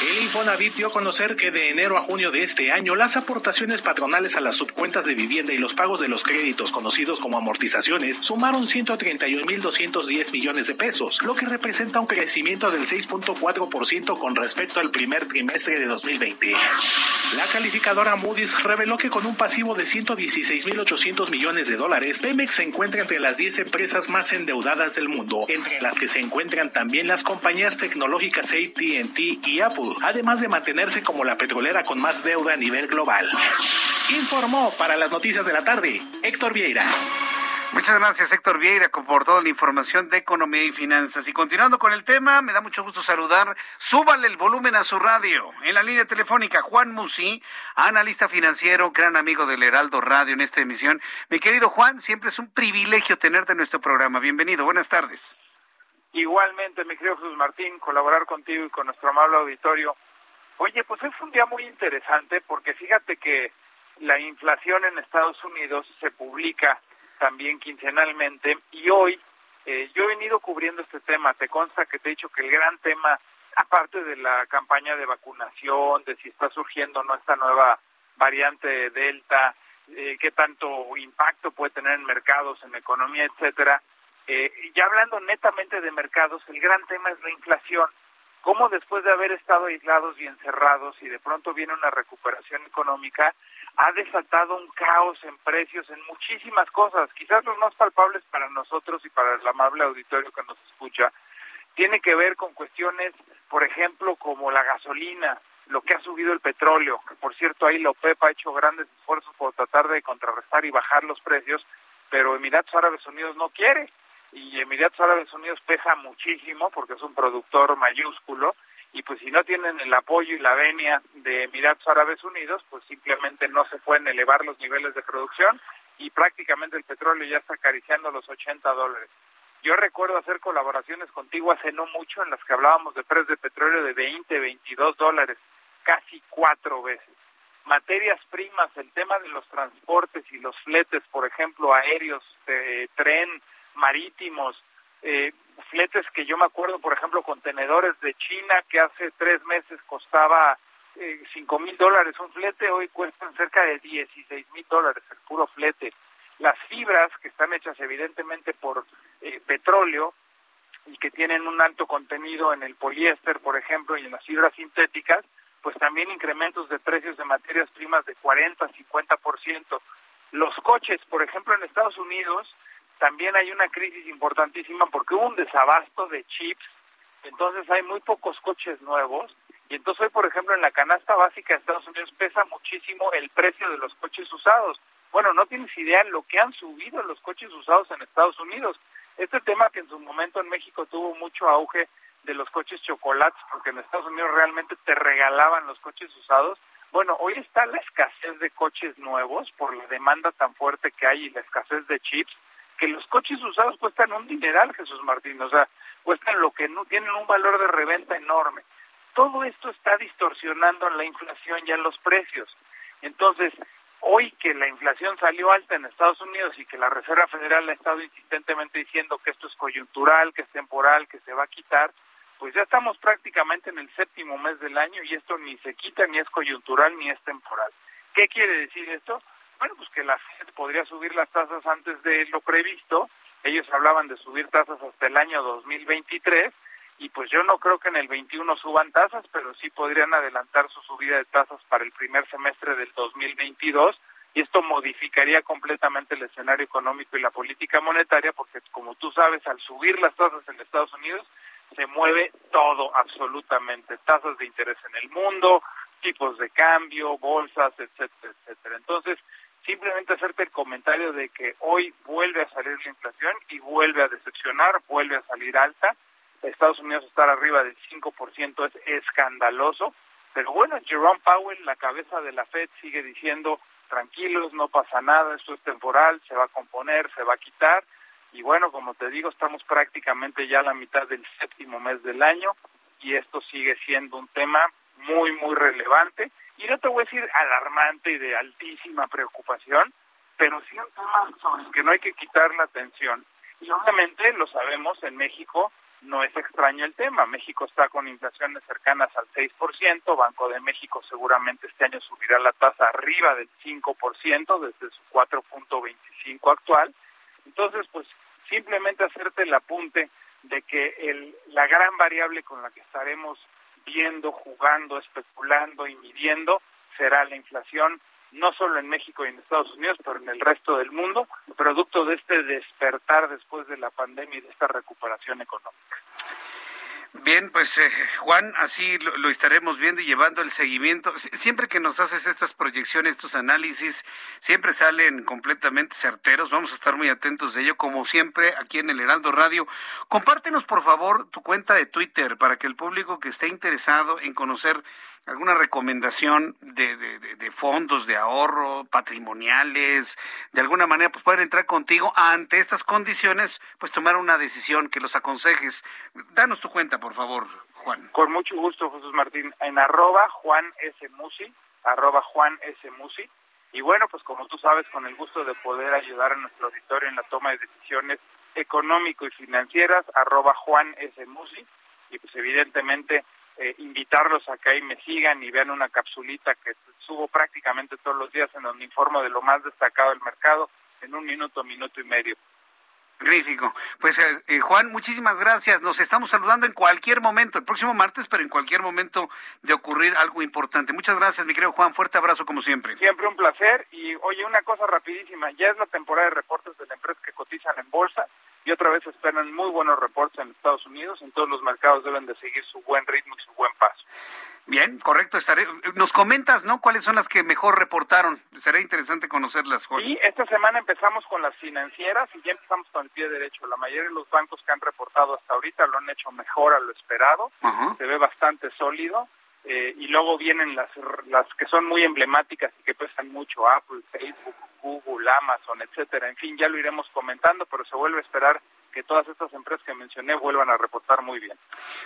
El Infonavit dio a conocer que de enero a junio de este año las aportaciones patronales a las subcuentas de vivienda y los pagos de los créditos conocidos como amortizaciones sumaron 131.210 millones de pesos, lo que representa un crecimiento del 6.4% con respecto al primer trimestre de 2020. La calificadora Moody's reveló que con un pasivo de 116.800 millones de dólares, Pemex se encuentra entre las 10 empresas más endeudadas del mundo, entre las que se encuentran también las compañías tecnológicas ATT y Apple, además de mantenerse como la petrolera con más deuda a nivel global. Informó para las noticias de la tarde Héctor Vieira. Muchas gracias, Héctor Vieira, por toda la información de economía y finanzas. Y continuando con el tema, me da mucho gusto saludar. Súbale el volumen a su radio. En la línea telefónica, Juan Musi, analista financiero, gran amigo del Heraldo Radio en esta emisión. Mi querido Juan, siempre es un privilegio tenerte en nuestro programa. Bienvenido, buenas tardes. Igualmente, mi querido Jesús Martín, colaborar contigo y con nuestro amable auditorio. Oye, pues fue un día muy interesante porque fíjate que la inflación en Estados Unidos se publica también quincenalmente y hoy eh, yo he venido cubriendo este tema. Te consta que te he dicho que el gran tema, aparte de la campaña de vacunación, de si está surgiendo o no esta nueva variante Delta, eh, qué tanto impacto puede tener en mercados, en economía, etcétera, eh, ya hablando netamente de mercados, el gran tema es la inflación. Cómo después de haber estado aislados y encerrados y de pronto viene una recuperación económica, ha desatado un caos en precios en muchísimas cosas, quizás los más palpables para nosotros y para el amable auditorio que nos escucha, tiene que ver con cuestiones, por ejemplo, como la gasolina, lo que ha subido el petróleo, que por cierto ahí la OPEP ha hecho grandes esfuerzos por tratar de contrarrestar y bajar los precios, pero Emiratos Árabes Unidos no quiere y Emiratos Árabes Unidos pesa muchísimo porque es un productor mayúsculo y pues si no tienen el apoyo y la venia de Emiratos Árabes Unidos, pues simplemente no se pueden elevar los niveles de producción y prácticamente el petróleo ya está acariciando los 80 dólares. Yo recuerdo hacer colaboraciones contigo hace no mucho en las que hablábamos de precios de petróleo de 20, 22 dólares, casi cuatro veces. Materias primas, el tema de los transportes y los fletes, por ejemplo, aéreos, de tren, marítimos, eh, fletes que yo me acuerdo, por ejemplo, contenedores de China que hace tres meses costaba eh, cinco mil dólares un flete, hoy cuestan cerca de 16 mil dólares el puro flete. Las fibras que están hechas evidentemente por eh, petróleo y que tienen un alto contenido en el poliéster, por ejemplo, y en las fibras sintéticas, pues también incrementos de precios de materias primas de 40, 50%. Los coches, por ejemplo, en Estados Unidos, también hay una crisis importantísima porque hubo un desabasto de chips, entonces hay muy pocos coches nuevos y entonces hoy, por ejemplo, en la canasta básica de Estados Unidos pesa muchísimo el precio de los coches usados. Bueno, no tienes idea lo que han subido los coches usados en Estados Unidos. Este tema que en su momento en México tuvo mucho auge de los coches chocolates, porque en Estados Unidos realmente te regalaban los coches usados. Bueno, hoy está la escasez de coches nuevos por la demanda tan fuerte que hay y la escasez de chips que los coches usados cuestan un dineral, Jesús Martín, o sea, cuestan lo que no tienen un valor de reventa enorme. Todo esto está distorsionando la inflación y a los precios. Entonces, hoy que la inflación salió alta en Estados Unidos y que la Reserva Federal ha estado insistentemente diciendo que esto es coyuntural, que es temporal, que se va a quitar, pues ya estamos prácticamente en el séptimo mes del año y esto ni se quita, ni es coyuntural, ni es temporal. ¿Qué quiere decir esto? Bueno, pues que la Fed podría subir las tasas antes de lo previsto. Ellos hablaban de subir tasas hasta el año 2023 y pues yo no creo que en el 21 suban tasas, pero sí podrían adelantar su subida de tasas para el primer semestre del 2022 y esto modificaría completamente el escenario económico y la política monetaria porque como tú sabes, al subir las tasas en Estados Unidos se mueve todo absolutamente, tasas de interés en el mundo, tipos de cambio, bolsas, etcétera, etcétera. Entonces, simplemente hacerte el comentario de que hoy vuelve a salir la inflación y vuelve a decepcionar, vuelve a salir alta. Estados Unidos estar arriba del 5% es escandaloso, pero bueno, Jerome Powell, la cabeza de la Fed, sigue diciendo, tranquilos, no pasa nada, esto es temporal, se va a componer, se va a quitar. Y bueno, como te digo, estamos prácticamente ya a la mitad del séptimo mes del año y esto sigue siendo un tema muy, muy relevante y no te voy a decir alarmante y de altísima preocupación, pero sí un tema sobre el que no hay que quitar la atención. Y obviamente lo sabemos, en México no es extraño el tema. México está con inflaciones cercanas al 6%, Banco de México seguramente este año subirá la tasa arriba del 5% desde su 4.25 actual. Entonces, pues simplemente hacerte el apunte de que el, la gran variable con la que estaremos viendo, jugando, especulando y midiendo será la inflación no solo en México y en Estados Unidos, pero en el resto del mundo, producto de este despertar después de la pandemia y de esta recuperación económica. Bien, pues eh, Juan, así lo, estaremos viendo y llevando el seguimiento. Siempre que nos haces estas proyecciones, estos análisis, siempre salen completamente certeros. Vamos a estar muy atentos de ello, como siempre, aquí en el Heraldo Radio. Compártenos, por favor, tu cuenta de Twitter para que el público que esté interesado en conocer alguna recomendación de, de, fondos de ahorro, patrimoniales, de alguna manera, pues pueden entrar contigo ante estas condiciones, pues tomar una decisión que los aconsejes. Danos tu cuenta, por favor, Juan. Con mucho gusto, Jesús Martín, en arroba Juan S. Musi, arroba Juan S. Musi. Y bueno, pues como tú sabes, con el gusto de poder ayudar a nuestro auditorio en la toma de decisiones económico y financieras, arroba Juan S. Musi. Y pues evidentemente eh, invitarlos a que ahí me sigan y vean una capsulita que subo prácticamente todos los días en donde informo de lo más destacado del mercado en un minuto, minuto y medio. Magnífico. Pues eh, eh, Juan, muchísimas gracias. Nos estamos saludando en cualquier momento, el próximo martes, pero en cualquier momento de ocurrir algo importante. Muchas gracias, mi querido Juan. Fuerte abrazo como siempre. Siempre un placer. Y oye, una cosa rapidísima. Ya es la temporada de reportes de la empresa que cotizan en bolsa y otra vez esperan muy buenos reportes en Estados Unidos. En todos los mercados deben de seguir su buen ritmo y su buen paso. Bien, correcto. Estaré. Nos comentas, ¿no? ¿Cuáles son las que mejor reportaron? Será interesante conocerlas, Jorge. Sí, esta semana empezamos con las financieras y ya empezamos con el pie derecho. La mayoría de los bancos que han reportado hasta ahorita lo han hecho mejor a lo esperado. Se ve bastante sólido. Eh, y luego vienen las, las que son muy emblemáticas y que pesan mucho, Apple, Facebook, Google, Amazon, etcétera. En fin, ya lo iremos comentando, pero se vuelve a esperar que todas estas empresas que mencioné vuelvan a reportar muy bien.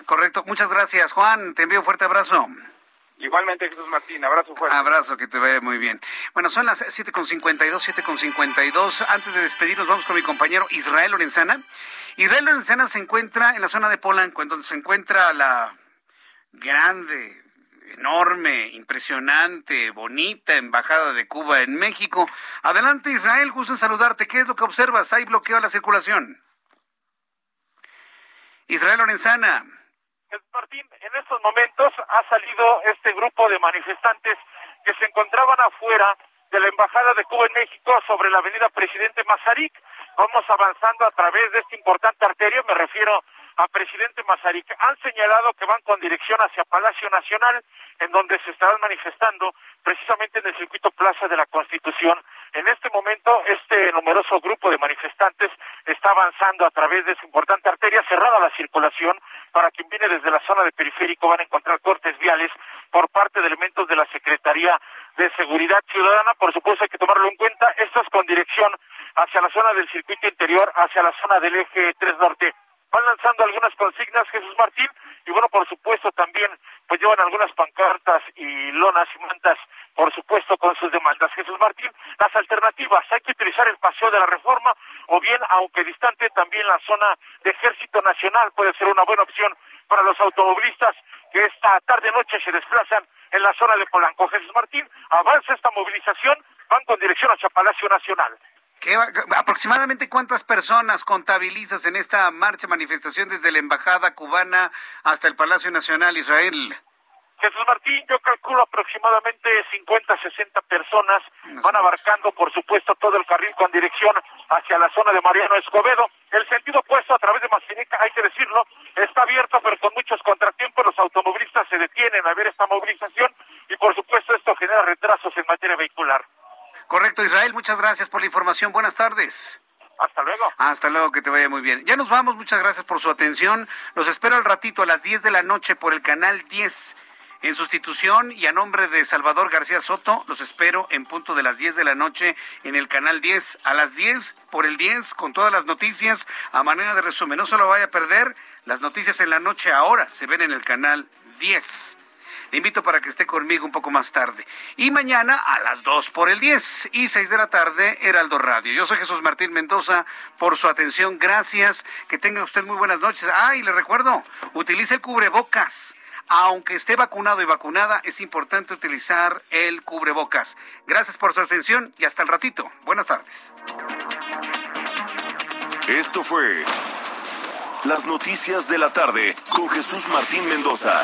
Correcto, muchas gracias, Juan. Te envío un fuerte abrazo. Igualmente, Jesús Martín, abrazo fuerte. Abrazo, que te vaya muy bien. Bueno, son las 7.52, 7.52. Antes de despedirnos, vamos con mi compañero Israel Lorenzana. Israel Lorenzana se encuentra en la zona de Polanco, en donde se encuentra la grande, enorme, impresionante, bonita embajada de Cuba en México. Adelante Israel, gusto en saludarte. ¿Qué es lo que observas? ¿Hay bloqueo a la circulación? Israel Lorenzana. Martín, en estos momentos ha salido este grupo de manifestantes que se encontraban afuera de la Embajada de Cuba en México sobre la avenida Presidente Mazarik. Vamos avanzando a través de este importante arterio, me refiero a presidente Mazarik. Han señalado que van con dirección hacia Palacio Nacional, en donde se estarán manifestando precisamente en el circuito Plaza de la Constitución. En este momento, este numeroso grupo de manifestantes está avanzando a través de esa importante arteria, cerrada la circulación. Para quien viene desde la zona de periférico van a encontrar cortes viales por parte de elementos de la Secretaría de Seguridad Ciudadana. Por supuesto, hay que tomarlo en cuenta. Esto es con dirección hacia la zona del circuito interior, hacia la zona del eje 3 Norte van lanzando algunas consignas Jesús Martín y bueno por supuesto también pues llevan algunas pancartas y lonas y mantas por supuesto con sus demandas. Jesús Martín las alternativas hay que utilizar el paseo de la reforma o bien aunque distante también la zona de Ejército Nacional puede ser una buena opción para los automovilistas que esta tarde noche se desplazan en la zona de Polanco. Jesús Martín avanza esta movilización van con dirección hacia Palacio Nacional ¿Aproximadamente cuántas personas contabilizas en esta marcha manifestación desde la Embajada cubana hasta el Palacio Nacional Israel? Jesús Martín, yo calculo aproximadamente 50, 60 personas van abarcando, por supuesto, todo el carril con dirección hacia la zona de Mariano Escobedo. El sentido opuesto a través de Macinica, hay que decirlo, está abierto, pero con muchos contratiempos. Los automovilistas se detienen a ver esta movilización y, por supuesto, esto genera retrasos en materia vehicular. Correcto, Israel, muchas gracias por la información. Buenas tardes. Hasta luego. Hasta luego, que te vaya muy bien. Ya nos vamos, muchas gracias por su atención. Los espero al ratito a las 10 de la noche por el canal 10. En sustitución y a nombre de Salvador García Soto, los espero en punto de las 10 de la noche en el canal 10. A las 10 por el 10 con todas las noticias a manera de resumen. No se lo vaya a perder. Las noticias en la noche ahora se ven en el canal 10. Le invito para que esté conmigo un poco más tarde. Y mañana a las 2 por el 10 y 6 de la tarde, Heraldo Radio. Yo soy Jesús Martín Mendoza por su atención. Gracias. Que tenga usted muy buenas noches. Ah, y le recuerdo, utilice el cubrebocas. Aunque esté vacunado y vacunada, es importante utilizar el cubrebocas. Gracias por su atención y hasta el ratito. Buenas tardes. Esto fue Las Noticias de la Tarde con Jesús Martín Mendoza.